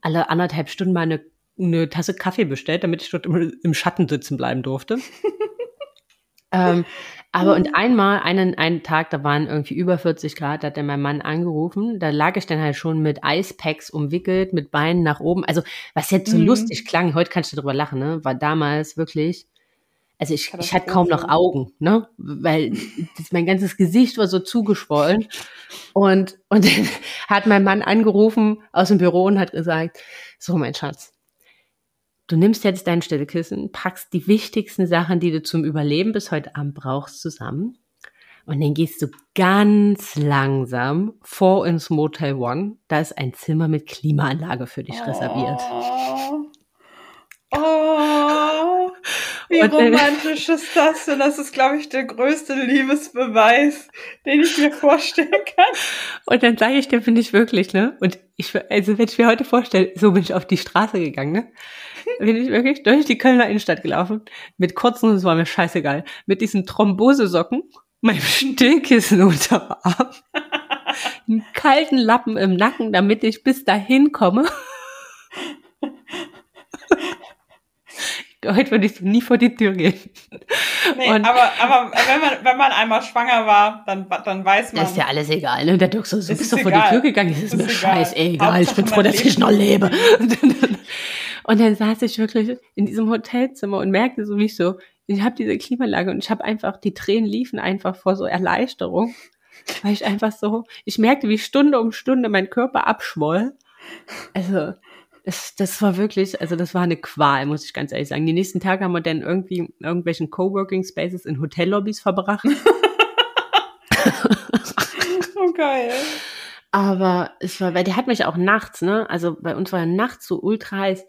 alle anderthalb Stunden mal eine eine Tasse Kaffee bestellt, damit ich dort im, im Schatten sitzen bleiben durfte. ähm, aber und einmal, einen, einen Tag, da waren irgendwie über 40 Grad, da hat dann mein Mann angerufen. Da lag ich dann halt schon mit Eispacks umwickelt, mit Beinen nach oben. Also, was jetzt so mhm. lustig klang, heute kannst du darüber lachen, ne? War damals wirklich, also ich, ich hatte kaum noch Augen, ne? Weil das, mein ganzes Gesicht war so zugeschwollen. Und, und dann hat mein Mann angerufen aus dem Büro und hat gesagt, so mein Schatz, Du nimmst jetzt dein Stillkissen, packst die wichtigsten Sachen, die du zum Überleben bis heute Abend brauchst, zusammen. Und dann gehst du ganz langsam vor ins Motel One. Da ist ein Zimmer mit Klimaanlage für dich oh. reserviert. Oh, wie und romantisch ist das denn? Das ist, glaube ich, der größte Liebesbeweis, den ich mir vorstellen kann. Und dann sage ich dir, finde ich wirklich, ne? Und ich, also wenn ich mir heute vorstelle, so bin ich auf die Straße gegangen, ne? bin ich wirklich durch die Kölner Innenstadt gelaufen, mit kurzen, das war mir scheißegal, mit diesen Thrombosesocken, meinem Stillkissen unterm Arm, einen kalten Lappen im Nacken, damit ich bis dahin komme. Heute würde ich nie vor die Tür gehen. Nee, und aber, aber wenn, man, wenn man einmal schwanger war, dann, dann weiß man. Das ist ja alles egal. Ne? Der Dirk so, so bist du vor die Tür gegangen, das ist, ist mir scheißegal. Ich bin froh, dass ich noch lebe. Und dann saß ich wirklich in diesem Hotelzimmer und merkte so, wie ich so, ich habe diese Klimaanlage und ich habe einfach, die Tränen liefen einfach vor so Erleichterung, weil ich einfach so, ich merkte, wie Stunde um Stunde mein Körper abschwoll. Also, das, das war wirklich, also das war eine Qual, muss ich ganz ehrlich sagen. Die nächsten Tage haben wir dann irgendwie in irgendwelchen Coworking Spaces in Hotellobbys verbracht. oh geil. Aber es war, weil der hat mich auch nachts, ne? Also bei uns war ja nachts so ultra heiß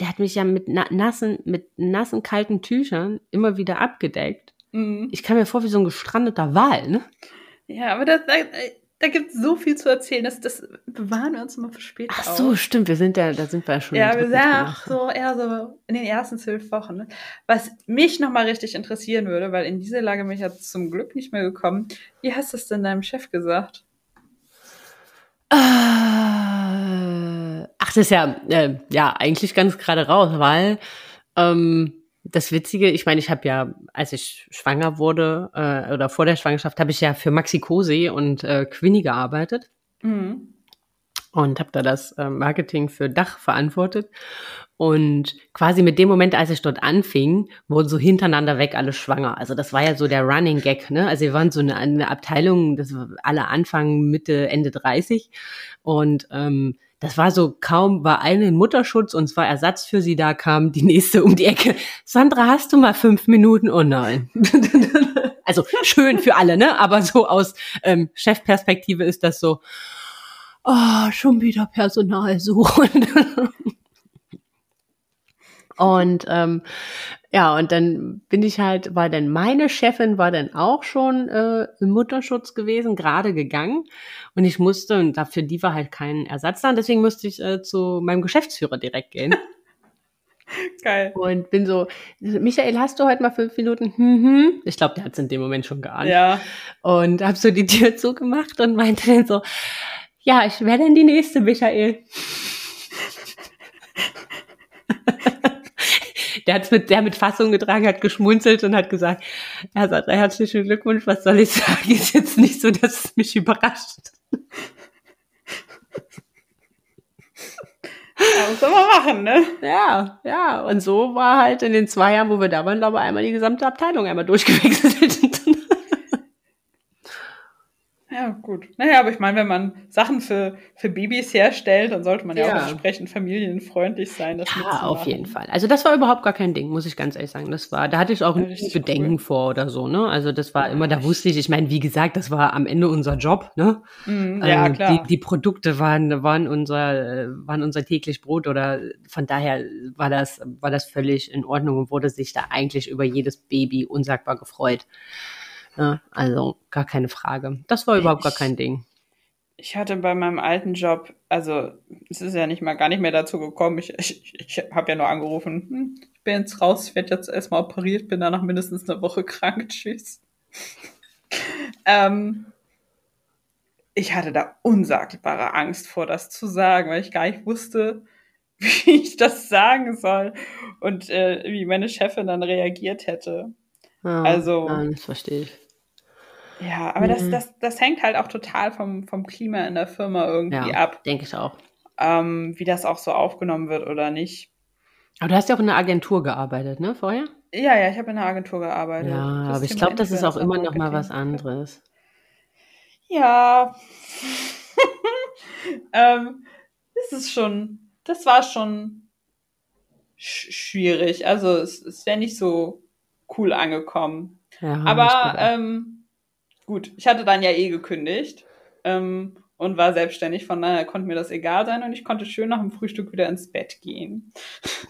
der hat mich ja mit nassen, mit nassen, kalten Tüchern immer wieder abgedeckt. Mhm. Ich kam mir vor wie so ein gestrandeter Wal, ne? Ja, aber das, da, gibt es so viel zu erzählen, das, das bewahren wir uns immer für später. Ach so, auf. stimmt, wir sind ja, da sind wir ja schon. Ja, wir sind ja so eher so in den ersten zwölf Wochen. Ne? Was mich nochmal richtig interessieren würde, weil in diese Lage bin ich ja zum Glück nicht mehr gekommen. Wie hast du es denn deinem Chef gesagt? Äh, ach, das ist ja, äh, ja eigentlich ganz gerade raus, weil ähm, das Witzige, ich meine, ich habe ja, als ich schwanger wurde äh, oder vor der Schwangerschaft, habe ich ja für Maxi Cosi und äh, Quinny gearbeitet. Mhm. Und habe da das äh, Marketing für Dach verantwortet. Und quasi mit dem Moment, als ich dort anfing, wurden so hintereinander weg alle schwanger. Also das war ja so der Running Gag, ne? Also wir waren so eine, eine Abteilung, das war alle Anfang, Mitte, Ende 30. Und ähm, das war so, kaum war eine in Mutterschutz und zwar Ersatz für sie da, kam die nächste um die Ecke. Sandra, hast du mal fünf Minuten? Oh nein. also schön für alle, ne? Aber so aus ähm, Chefperspektive ist das so, oh, schon wieder Personal suchen. und ähm, ja, und dann bin ich halt, war dann meine Chefin war dann auch schon äh, im Mutterschutz gewesen, gerade gegangen. Und ich musste, und dafür die war halt kein Ersatz da, und deswegen musste ich äh, zu meinem Geschäftsführer direkt gehen. Geil. Und bin so, Michael, hast du heute mal fünf Minuten? Hm, hm. Ich glaube, der hat es in dem Moment schon geahnt. Ja. Und habe so die Tür zugemacht und meinte dann so, ja, ich wäre denn die nächste, Michael. der hat mit, der mit Fassung getragen, hat geschmunzelt und hat gesagt, Herr Sandra, herzlichen Glückwunsch, was soll ich sagen? Ist jetzt nicht so, dass es mich überrascht. Ja, muss man machen, ne? Ja, ja. Und so war halt in den zwei Jahren, wo wir da waren, glaube ich, einmal die gesamte Abteilung einmal durchgewechselt. Ja, gut. Naja, aber ich meine, wenn man Sachen für, für Babys herstellt, dann sollte man ja, ja auch entsprechend familienfreundlich sein. Das ja, auf jeden Fall. Also das war überhaupt gar kein Ding, muss ich ganz ehrlich sagen. Das war, da hatte ich auch ja, nicht Bedenken cool. vor oder so, ne? Also das war immer, da wusste ich, ich meine, wie gesagt, das war am Ende unser Job, ne? Mm, ja, ähm, klar. Die, die Produkte waren, waren unser, waren unser täglich Brot oder von daher war das, war das völlig in Ordnung und wurde sich da eigentlich über jedes Baby unsagbar gefreut. Ja, also gar keine Frage. Das war überhaupt ich, gar kein Ding. Ich hatte bei meinem alten Job, also es ist ja nicht mal gar nicht mehr dazu gekommen. Ich, ich, ich habe ja nur angerufen, hm, ich bin jetzt raus, ich werde jetzt erstmal operiert, bin danach mindestens eine Woche krank. Tschüss. ähm, ich hatte da unsagbare Angst vor, das zu sagen, weil ich gar nicht wusste, wie ich das sagen soll und äh, wie meine Chefin dann reagiert hätte. Ja, also, ja, das verstehe ich. Ja, aber mhm. das, das, das hängt halt auch total vom, vom Klima in der Firma irgendwie ja, ab. Denke ich auch. Ähm, wie das auch so aufgenommen wird oder nicht. Aber du hast ja auch in einer Agentur gearbeitet, ne, vorher? Ja, ja, ich habe in einer Agentur gearbeitet. Ja, aber ich glaube, das ist auch immer noch mal was anderes. Ja. ähm, das ist schon, das war schon sch schwierig. Also es, es wäre nicht so cool angekommen. Ja, aber ähm, gut, ich hatte dann ja eh gekündigt ähm, und war selbstständig, von daher konnte mir das egal sein und ich konnte schön nach dem Frühstück wieder ins Bett gehen.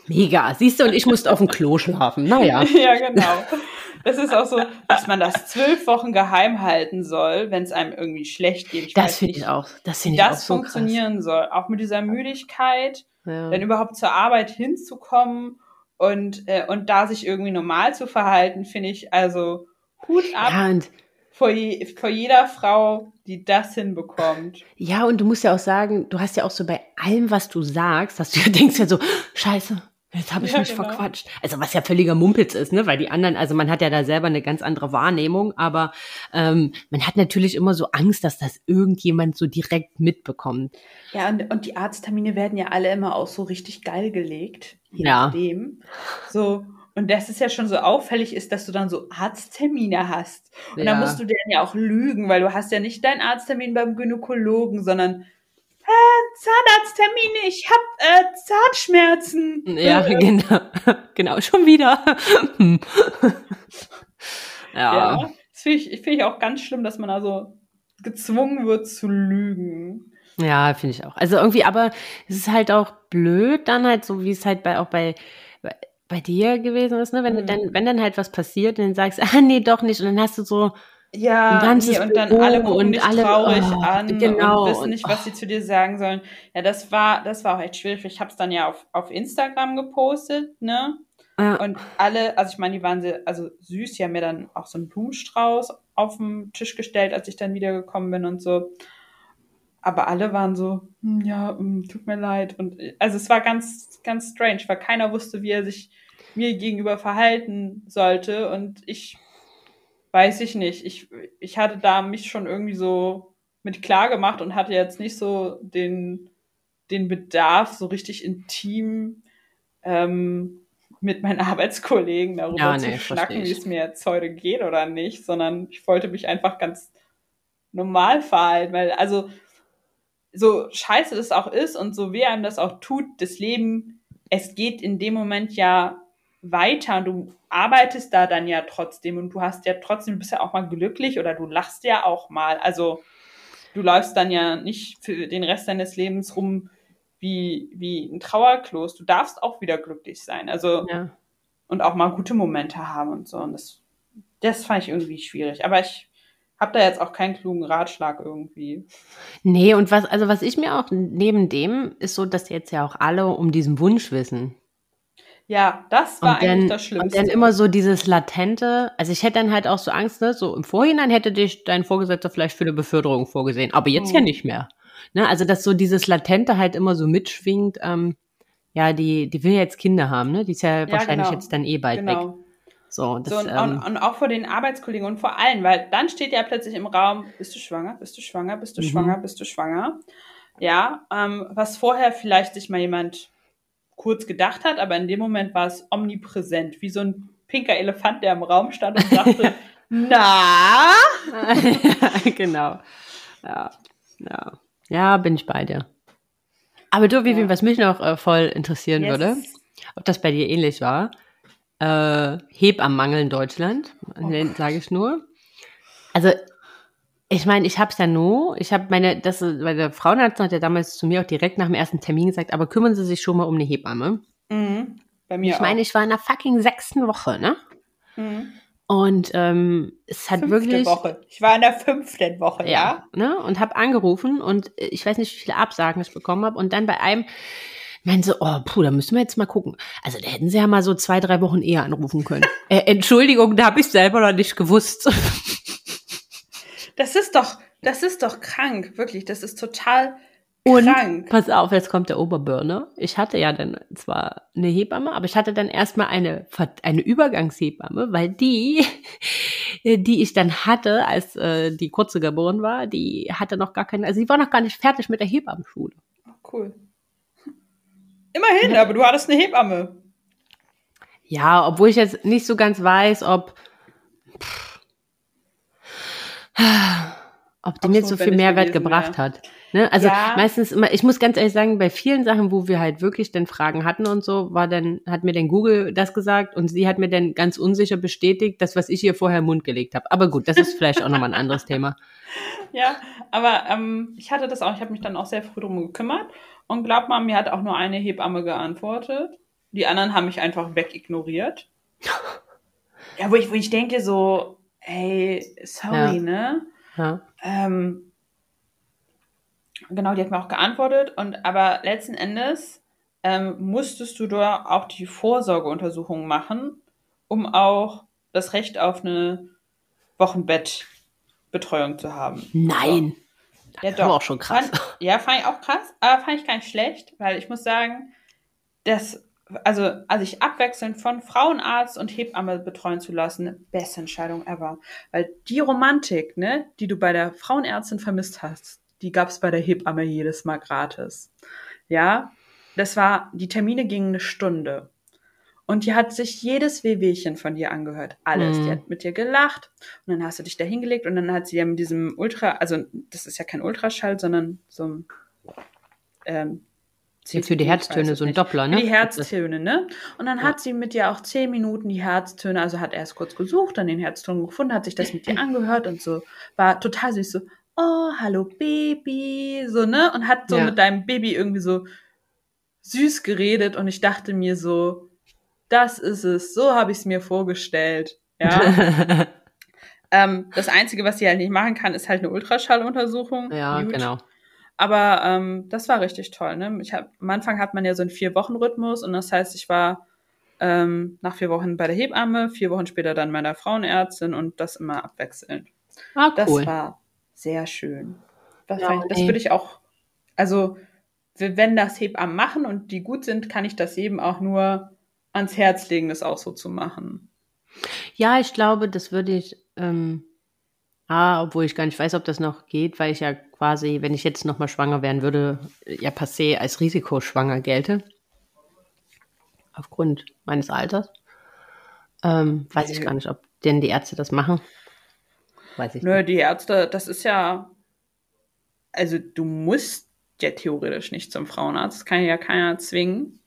Mega, siehst du, und ich musste auf dem Klo schlafen. Naja. ja, genau. Das ist auch so, dass man das zwölf Wochen geheim halten soll, wenn es einem irgendwie schlecht geht. Ich das finde ich auch. Das finde ich auch so funktionieren krass. soll. Auch mit dieser Müdigkeit, ja. dann überhaupt zur Arbeit hinzukommen und, äh, und da sich irgendwie normal zu verhalten, finde ich also Hut ab. Ja, vor, je, vor jeder Frau, die das hinbekommt. Ja, und du musst ja auch sagen, du hast ja auch so bei allem, was du sagst, dass du ja denkst ja so, scheiße, Jetzt habe ich ja, mich genau. verquatscht. Also was ja völliger Mumpitz ist, ne? Weil die anderen, also man hat ja da selber eine ganz andere Wahrnehmung, aber ähm, man hat natürlich immer so Angst, dass das irgendjemand so direkt mitbekommt. Ja, und, und die Arzttermine werden ja alle immer auch so richtig geil gelegt. Je ja. Nachdem. So, und das ist ja schon so auffällig ist, dass du dann so Arzttermine hast. Und ja. dann musst du denen ja auch lügen, weil du hast ja nicht deinen Arzttermin beim Gynäkologen, sondern äh, Zahnarzttermine, ich hab äh, Zahnschmerzen. Ja, genau. genau, schon wieder. ja. ja. Das finde ich, find ich auch ganz schlimm, dass man also gezwungen wird zu lügen. Ja, finde ich auch. Also irgendwie, aber es ist halt auch blöd, dann halt so, wie es halt bei auch bei bei dir gewesen ist, ne? Wenn, mhm. dann, wenn dann halt was passiert, dann sagst du, ah, nee, doch nicht. Und dann hast du so ja, ein nee, und dann Büro alle gucken dich alle, traurig oh, an genau, und wissen nicht, was sie zu dir sagen sollen. Ja, das war, das war auch echt schwierig. Ich habe es dann ja auf, auf Instagram gepostet, ne? Ja. Und alle, also ich meine, die waren sehr, also süß, die haben mir dann auch so einen Blumenstrauß auf den Tisch gestellt, als ich dann wiedergekommen bin und so. Aber alle waren so, hm, ja, hm, tut mir leid. Und also es war ganz, ganz strange, weil keiner wusste, wie er sich mir gegenüber verhalten sollte. Und ich weiß ich nicht. Ich, ich hatte da mich schon irgendwie so mit klar gemacht und hatte jetzt nicht so den, den Bedarf, so richtig intim ähm, mit meinen Arbeitskollegen darüber Ja, zu nee, schnacken, wie es mir jetzt heute geht oder nicht, sondern ich wollte mich einfach ganz normal verhalten, weil also so scheiße das auch ist und so weh einem das auch tut, das Leben, es geht in dem Moment ja weiter und du arbeitest da dann ja trotzdem und du hast ja trotzdem, du bist ja auch mal glücklich oder du lachst ja auch mal. Also du läufst dann ja nicht für den Rest deines Lebens rum wie, wie ein Trauerklos. Du darfst auch wieder glücklich sein. Also Ja. und auch mal gute Momente haben und so. Und das, das fand ich irgendwie schwierig. Aber ich habe da jetzt auch keinen klugen Ratschlag irgendwie. Nee, und was, also was ich mir auch neben dem ist so, dass jetzt ja auch alle um diesen Wunsch wissen. Ja, das war Und dann, eigentlich das und Schlimmste. dann immer so dieses latente, also ich hätte dann halt auch so Angst, ne, so im Vorhinein hätte dich dein Vorgesetzter vielleicht für eine Beförderung vorgesehen, aber jetzt ja Mhm. nicht mehr. Ne, also dass so dieses latente halt immer so mitschwingt, ähm, ja, die, die will ja jetzt Kinder haben, ne? Die ist ja, Ja, wahrscheinlich genau. jetzt dann eh bald weg. So, das, So, und, ähm, und, auch vor den Arbeitskollegen und vor allen, weil dann steht ja plötzlich im Raum, bist du schwanger, bist du schwanger, bist du Mhm. schwanger, bist du schwanger. Ja, ähm, was vorher vielleicht sich mal jemand kurz gedacht hat, aber in dem Moment war es omnipräsent, wie so ein pinker Elefant, der im Raum stand und sagte, na, genau. Ja, ja. Ja, bin ich bei dir. Aber du, Vivi, Ja. was mich noch äh, voll interessieren Yes. würde, ob das bei dir ähnlich war, äh, Hebammenmangel in Deutschland, Oh sage ich nur. Also, ich meine, ich hab's ja nur, ich habe meine, das, meine Frauenarzt hat ja damals zu mir auch direkt nach dem ersten Termin gesagt, aber kümmern Sie sich schon mal um eine Hebamme. Mhm. Bei mir Ich meine, ich war in der fucking sechsten Woche, ne? Mhm. Und ähm, es hat Fünfte wirklich. Woche. Ich war in der fünften Woche, ja. Ja, ne? Und habe angerufen und ich weiß nicht, wie viele Absagen ich bekommen habe. Und dann bei einem meinen sie, oh, puh, da müssen wir jetzt mal gucken. Also da hätten sie ja mal so zwei, drei Wochen eher anrufen können. äh, Entschuldigung, da habe ich selber noch nicht gewusst. Das ist doch, das ist doch krank, wirklich. Das ist total Und krank. pass auf, jetzt kommt der Oberburner. Ich hatte ja dann zwar eine Hebamme, aber ich hatte dann erstmal eine, eine Übergangshebamme, weil die, die ich dann hatte, als äh, die kurze geboren war, die hatte noch gar keine, also die war noch gar nicht fertig mit der Hebammenschule. Cool. Immerhin, aber du hattest eine Hebamme. Ja, obwohl ich jetzt nicht so ganz weiß, ob, ob die mir so viel Mehrwert gewesen gebracht wäre. hat. Ne? Also Ja. meistens immer, ich muss ganz ehrlich sagen, bei vielen Sachen, wo wir halt wirklich dann Fragen hatten und so, war dann, hat mir dann Google das gesagt und sie hat mir dann ganz unsicher bestätigt, das, was ich ihr vorher im Mund gelegt habe. Aber gut, das ist vielleicht auch nochmal ein anderes Thema. Ja, aber ähm, ich hatte das auch, ich habe mich dann auch sehr früh drum gekümmert und glaub mal, mir hat auch nur eine Hebamme geantwortet. Die anderen haben mich einfach wegignoriert. Ja, wo ich, wo ich denke so, ey, sorry, Ja. ne? Ja. Ähm, genau, die hat mir auch geantwortet und aber letzten Endes ähm, musstest du da auch die Vorsorgeuntersuchung machen, um auch das Recht auf eine Wochenbettbetreuung zu haben. Nein. Ja, Das war auch schon krass. Fand, ja, fand ich auch krass, aber fand ich gar nicht schlecht, weil ich muss sagen, dass, also, also ich abwechselnd von Frauenarzt und Hebamme betreuen zu lassen, beste Entscheidung ever. Weil die Romantik, ne, die du bei der Frauenärztin vermisst hast, die gab's bei der Hebamme jedes Mal gratis. Ja, das war, die Termine gingen eine Stunde. Und die hat sich jedes Wehwehchen von dir angehört. Alles. Mhm. Die hat mit dir gelacht. Und dann hast du dich da hingelegt und dann hat sie ja mit diesem Ultra, also das ist ja kein Ultraschall, sondern so ein ähm, Ja, für die Herztöne so ein. Doppler, ne? Für die Herztöne, ne? Und dann Ja. hat sie mit dir auch zehn Minuten die Herztöne, also hat erst kurz gesucht, dann den Herzton gefunden, hat sich das mit dir angehört und so. War total süß, so, oh, hallo Baby, so, ne? Und hat so Ja. mit deinem Baby irgendwie so süß geredet und ich dachte mir so, das ist es, so habe ich es mir vorgestellt. Ja. ähm, das Einzige, was sie halt nicht machen kann, ist halt eine Ultraschalluntersuchung. ja, Gut. genau. Aber ähm, das war richtig toll. Ne? Ich hab, am Anfang hat man ja so einen Vier-Wochen-Rhythmus und das heißt, ich war ähm, nach vier Wochen bei der Hebamme, vier Wochen später dann meiner Frauenärztin und das immer abwechselnd. Ah, Das cool. war sehr schön. das, Ja, das würde ich auch, also wenn das Hebammen machen und die gut sind, kann ich das jedem auch nur ans Herz legen, das auch so zu machen. Ja, ich glaube, das würde ich, ähm, ah, obwohl ich gar nicht weiß, ob das noch geht, weil ich ja quasi, wenn ich jetzt nochmal schwanger werden würde, ja passé als risikoschwanger gelte. Aufgrund meines Alters. Ähm, weiß ich gar nicht, ob denn die Ärzte das machen. Weiß ich Nö, nicht. die Ärzte, das ist ja, also du musst ja theoretisch nicht zum Frauenarzt, das kann ja keiner zwingen.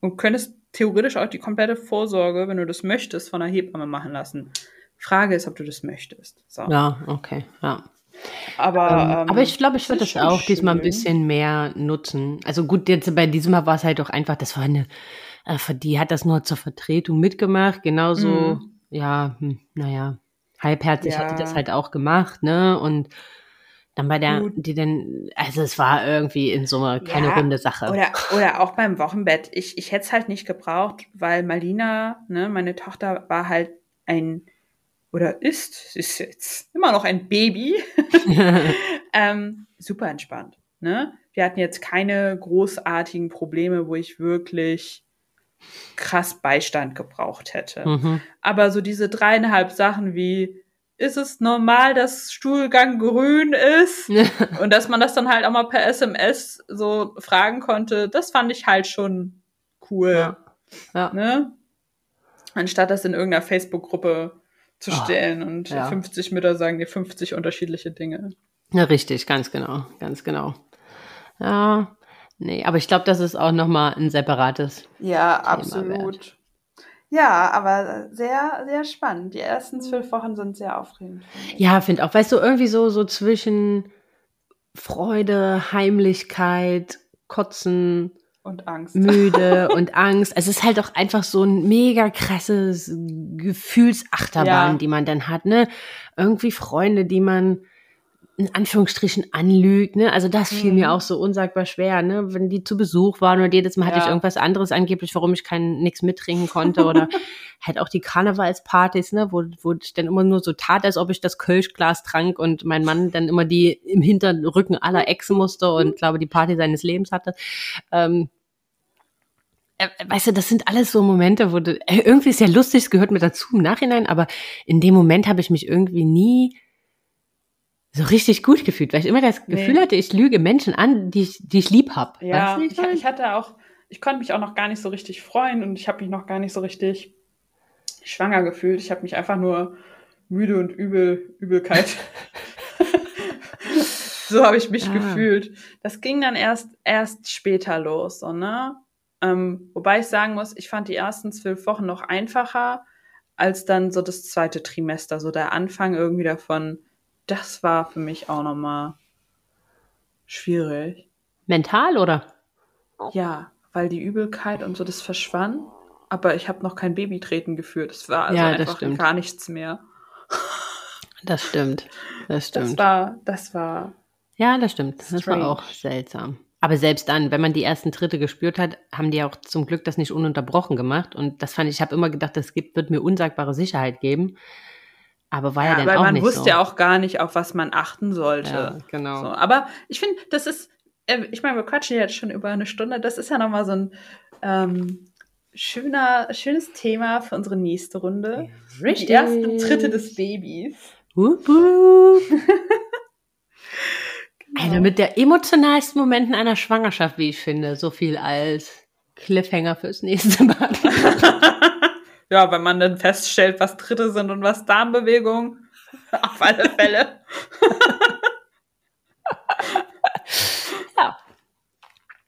Und könntest theoretisch auch die komplette Vorsorge, wenn du das möchtest, von einer Hebamme machen lassen. Frage ist, ob du das möchtest. So. Ja, okay, ja. Aber, Ähm, ähm, aber ich glaube, ich würde das auch diesmal ein schön. bisschen mehr nutzen. Also gut, jetzt bei diesem Mal war es halt doch einfach, das war eine, äh, die hat das nur zur Vertretung mitgemacht, genauso, Mhm. ja, hm, naja, halbherzig hat die Ja. das halt auch gemacht, ne? Und dann bei der, Gut. die dann, also es war irgendwie in Summe keine Ja, runde Sache. Oder, oder auch beim Wochenbett. Ich, ich hätte es halt nicht gebraucht, weil Malina, ne, meine Tochter, war halt ein, oder ist, sie ist jetzt immer noch ein Baby, ähm, super entspannt. Ne? Wir hatten jetzt keine großartigen Probleme, wo ich wirklich krass Beistand gebraucht hätte. mhm. Aber so diese dreieinhalb Sachen wie, ist es normal, dass Stuhlgang grün ist? Und dass man das dann halt auch mal per SMS so fragen konnte, das fand ich halt schon cool. Ja. Ja. Ne? Anstatt das in irgendeiner Facebook-Gruppe zu Oh, stellen und ja. 50 Mütter sagen dir 50 unterschiedliche Dinge. ja, richtig, ganz genau, ganz genau. Ja, nee, aber ich glaube, das ist auch nochmal ein separates Ja, absolut. Ja, aber sehr, sehr spannend. Die ersten zwölf Wochen sind sehr aufregend. finde ich. Ja, finde auch. Weißt du, irgendwie so, so zwischen Freude, Heimlichkeit, Kotzen, Und Angst. müde und Angst. Es ist halt auch einfach so ein mega krasses Gefühlsachterbahn, Ja. die man dann hat, ne? Irgendwie Freunde, die man in Anführungsstrichen anlügt, ne? Also das fiel Mhm. mir auch so unsagbar schwer, ne? Wenn die zu Besuch waren und jedes Mal hatte Ja. ich irgendwas anderes angeblich, warum ich kein nichts mittrinken konnte oder halt auch die Karnevalspartys, ne? Wo, wo ich dann immer nur so tat, als ob ich das Kölschglas trank und mein Mann dann immer die im Hinterrücken aller Echsen musste und glaube die Party seines Lebens hatte. Ähm, äh, weißt du, das sind alles so Momente, wo du, äh, irgendwie ist ja lustig, es gehört mir dazu im Nachhinein, aber in dem Moment habe ich mich irgendwie nie so richtig gut gefühlt, weil ich immer das Nee. Gefühl hatte, ich lüge Menschen an, die ich, die ich lieb hab. Ja, weißt du, wie ich, ich hatte auch, ich konnte mich auch noch gar nicht so richtig freuen und ich habe mich noch gar nicht so richtig schwanger gefühlt. Ich habe mich einfach nur müde und übel, Übelkeit. so habe ich mich Ah. gefühlt. Das ging dann erst, erst später los, so, ne? Ähm, wobei ich sagen muss, ich fand die ersten zwölf Wochen noch einfacher als dann so das zweite Trimester, so der Anfang irgendwie davon. Das war für mich auch nochmal schwierig. Mental oder? Ja, weil die Übelkeit und so das verschwand, aber ich habe noch kein Babytreten geführt. Es war also Ja, das einfach gar nichts mehr. Das stimmt. Das Das stimmt. war, das war, ja, das stimmt. Das strange. war auch seltsam. Aber selbst dann, wenn man die ersten Tritte gespürt hat, haben die auch zum Glück das nicht ununterbrochen gemacht. Und das fand ich, ich habe immer gedacht, das gibt, wird mir unsagbare Sicherheit geben. Aber war ja, ja, dann weil auch man nicht wusste so. ja auch gar nicht, auf was man achten sollte. Ja, genau. So, aber ich finde, das ist, äh, ich meine, wir quatschen jetzt schon über eine Stunde. Das ist ja nochmal so ein ähm, schöner, schönes Thema für unsere nächste Runde. Die ersten Tritte des Babys. Wup, wup. Genau. Einer mit der emotionalsten Momenten einer Schwangerschaft, wie ich finde. So viel als Cliffhanger fürs nächste Mal. ja, wenn man dann feststellt, was Tritte sind und was Darmbewegung. Auf alle Fälle. ja.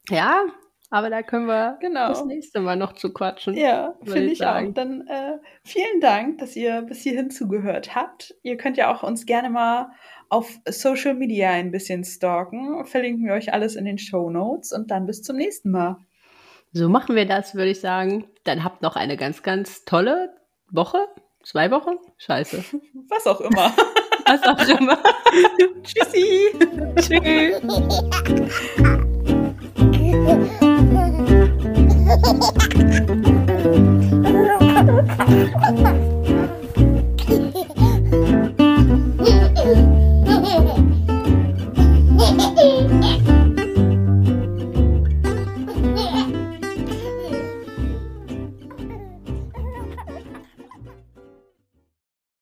Ja, aber da können wir Genau. das nächste Mal noch zu quatschen. Ja, finde ich ich auch. Dann äh, vielen Dank, dass ihr bis hierhin zugehört habt. Ihr könnt ja auch uns gerne mal auf Social Media ein bisschen stalken. Verlinken wir euch alles in den Show Notes und dann bis zum nächsten Mal. So machen wir das, würde ich sagen. Dann habt noch eine ganz, ganz tolle Woche. Zwei Wochen? Scheiße. Was auch immer. Was auch immer. Tschüssi. Tschüss.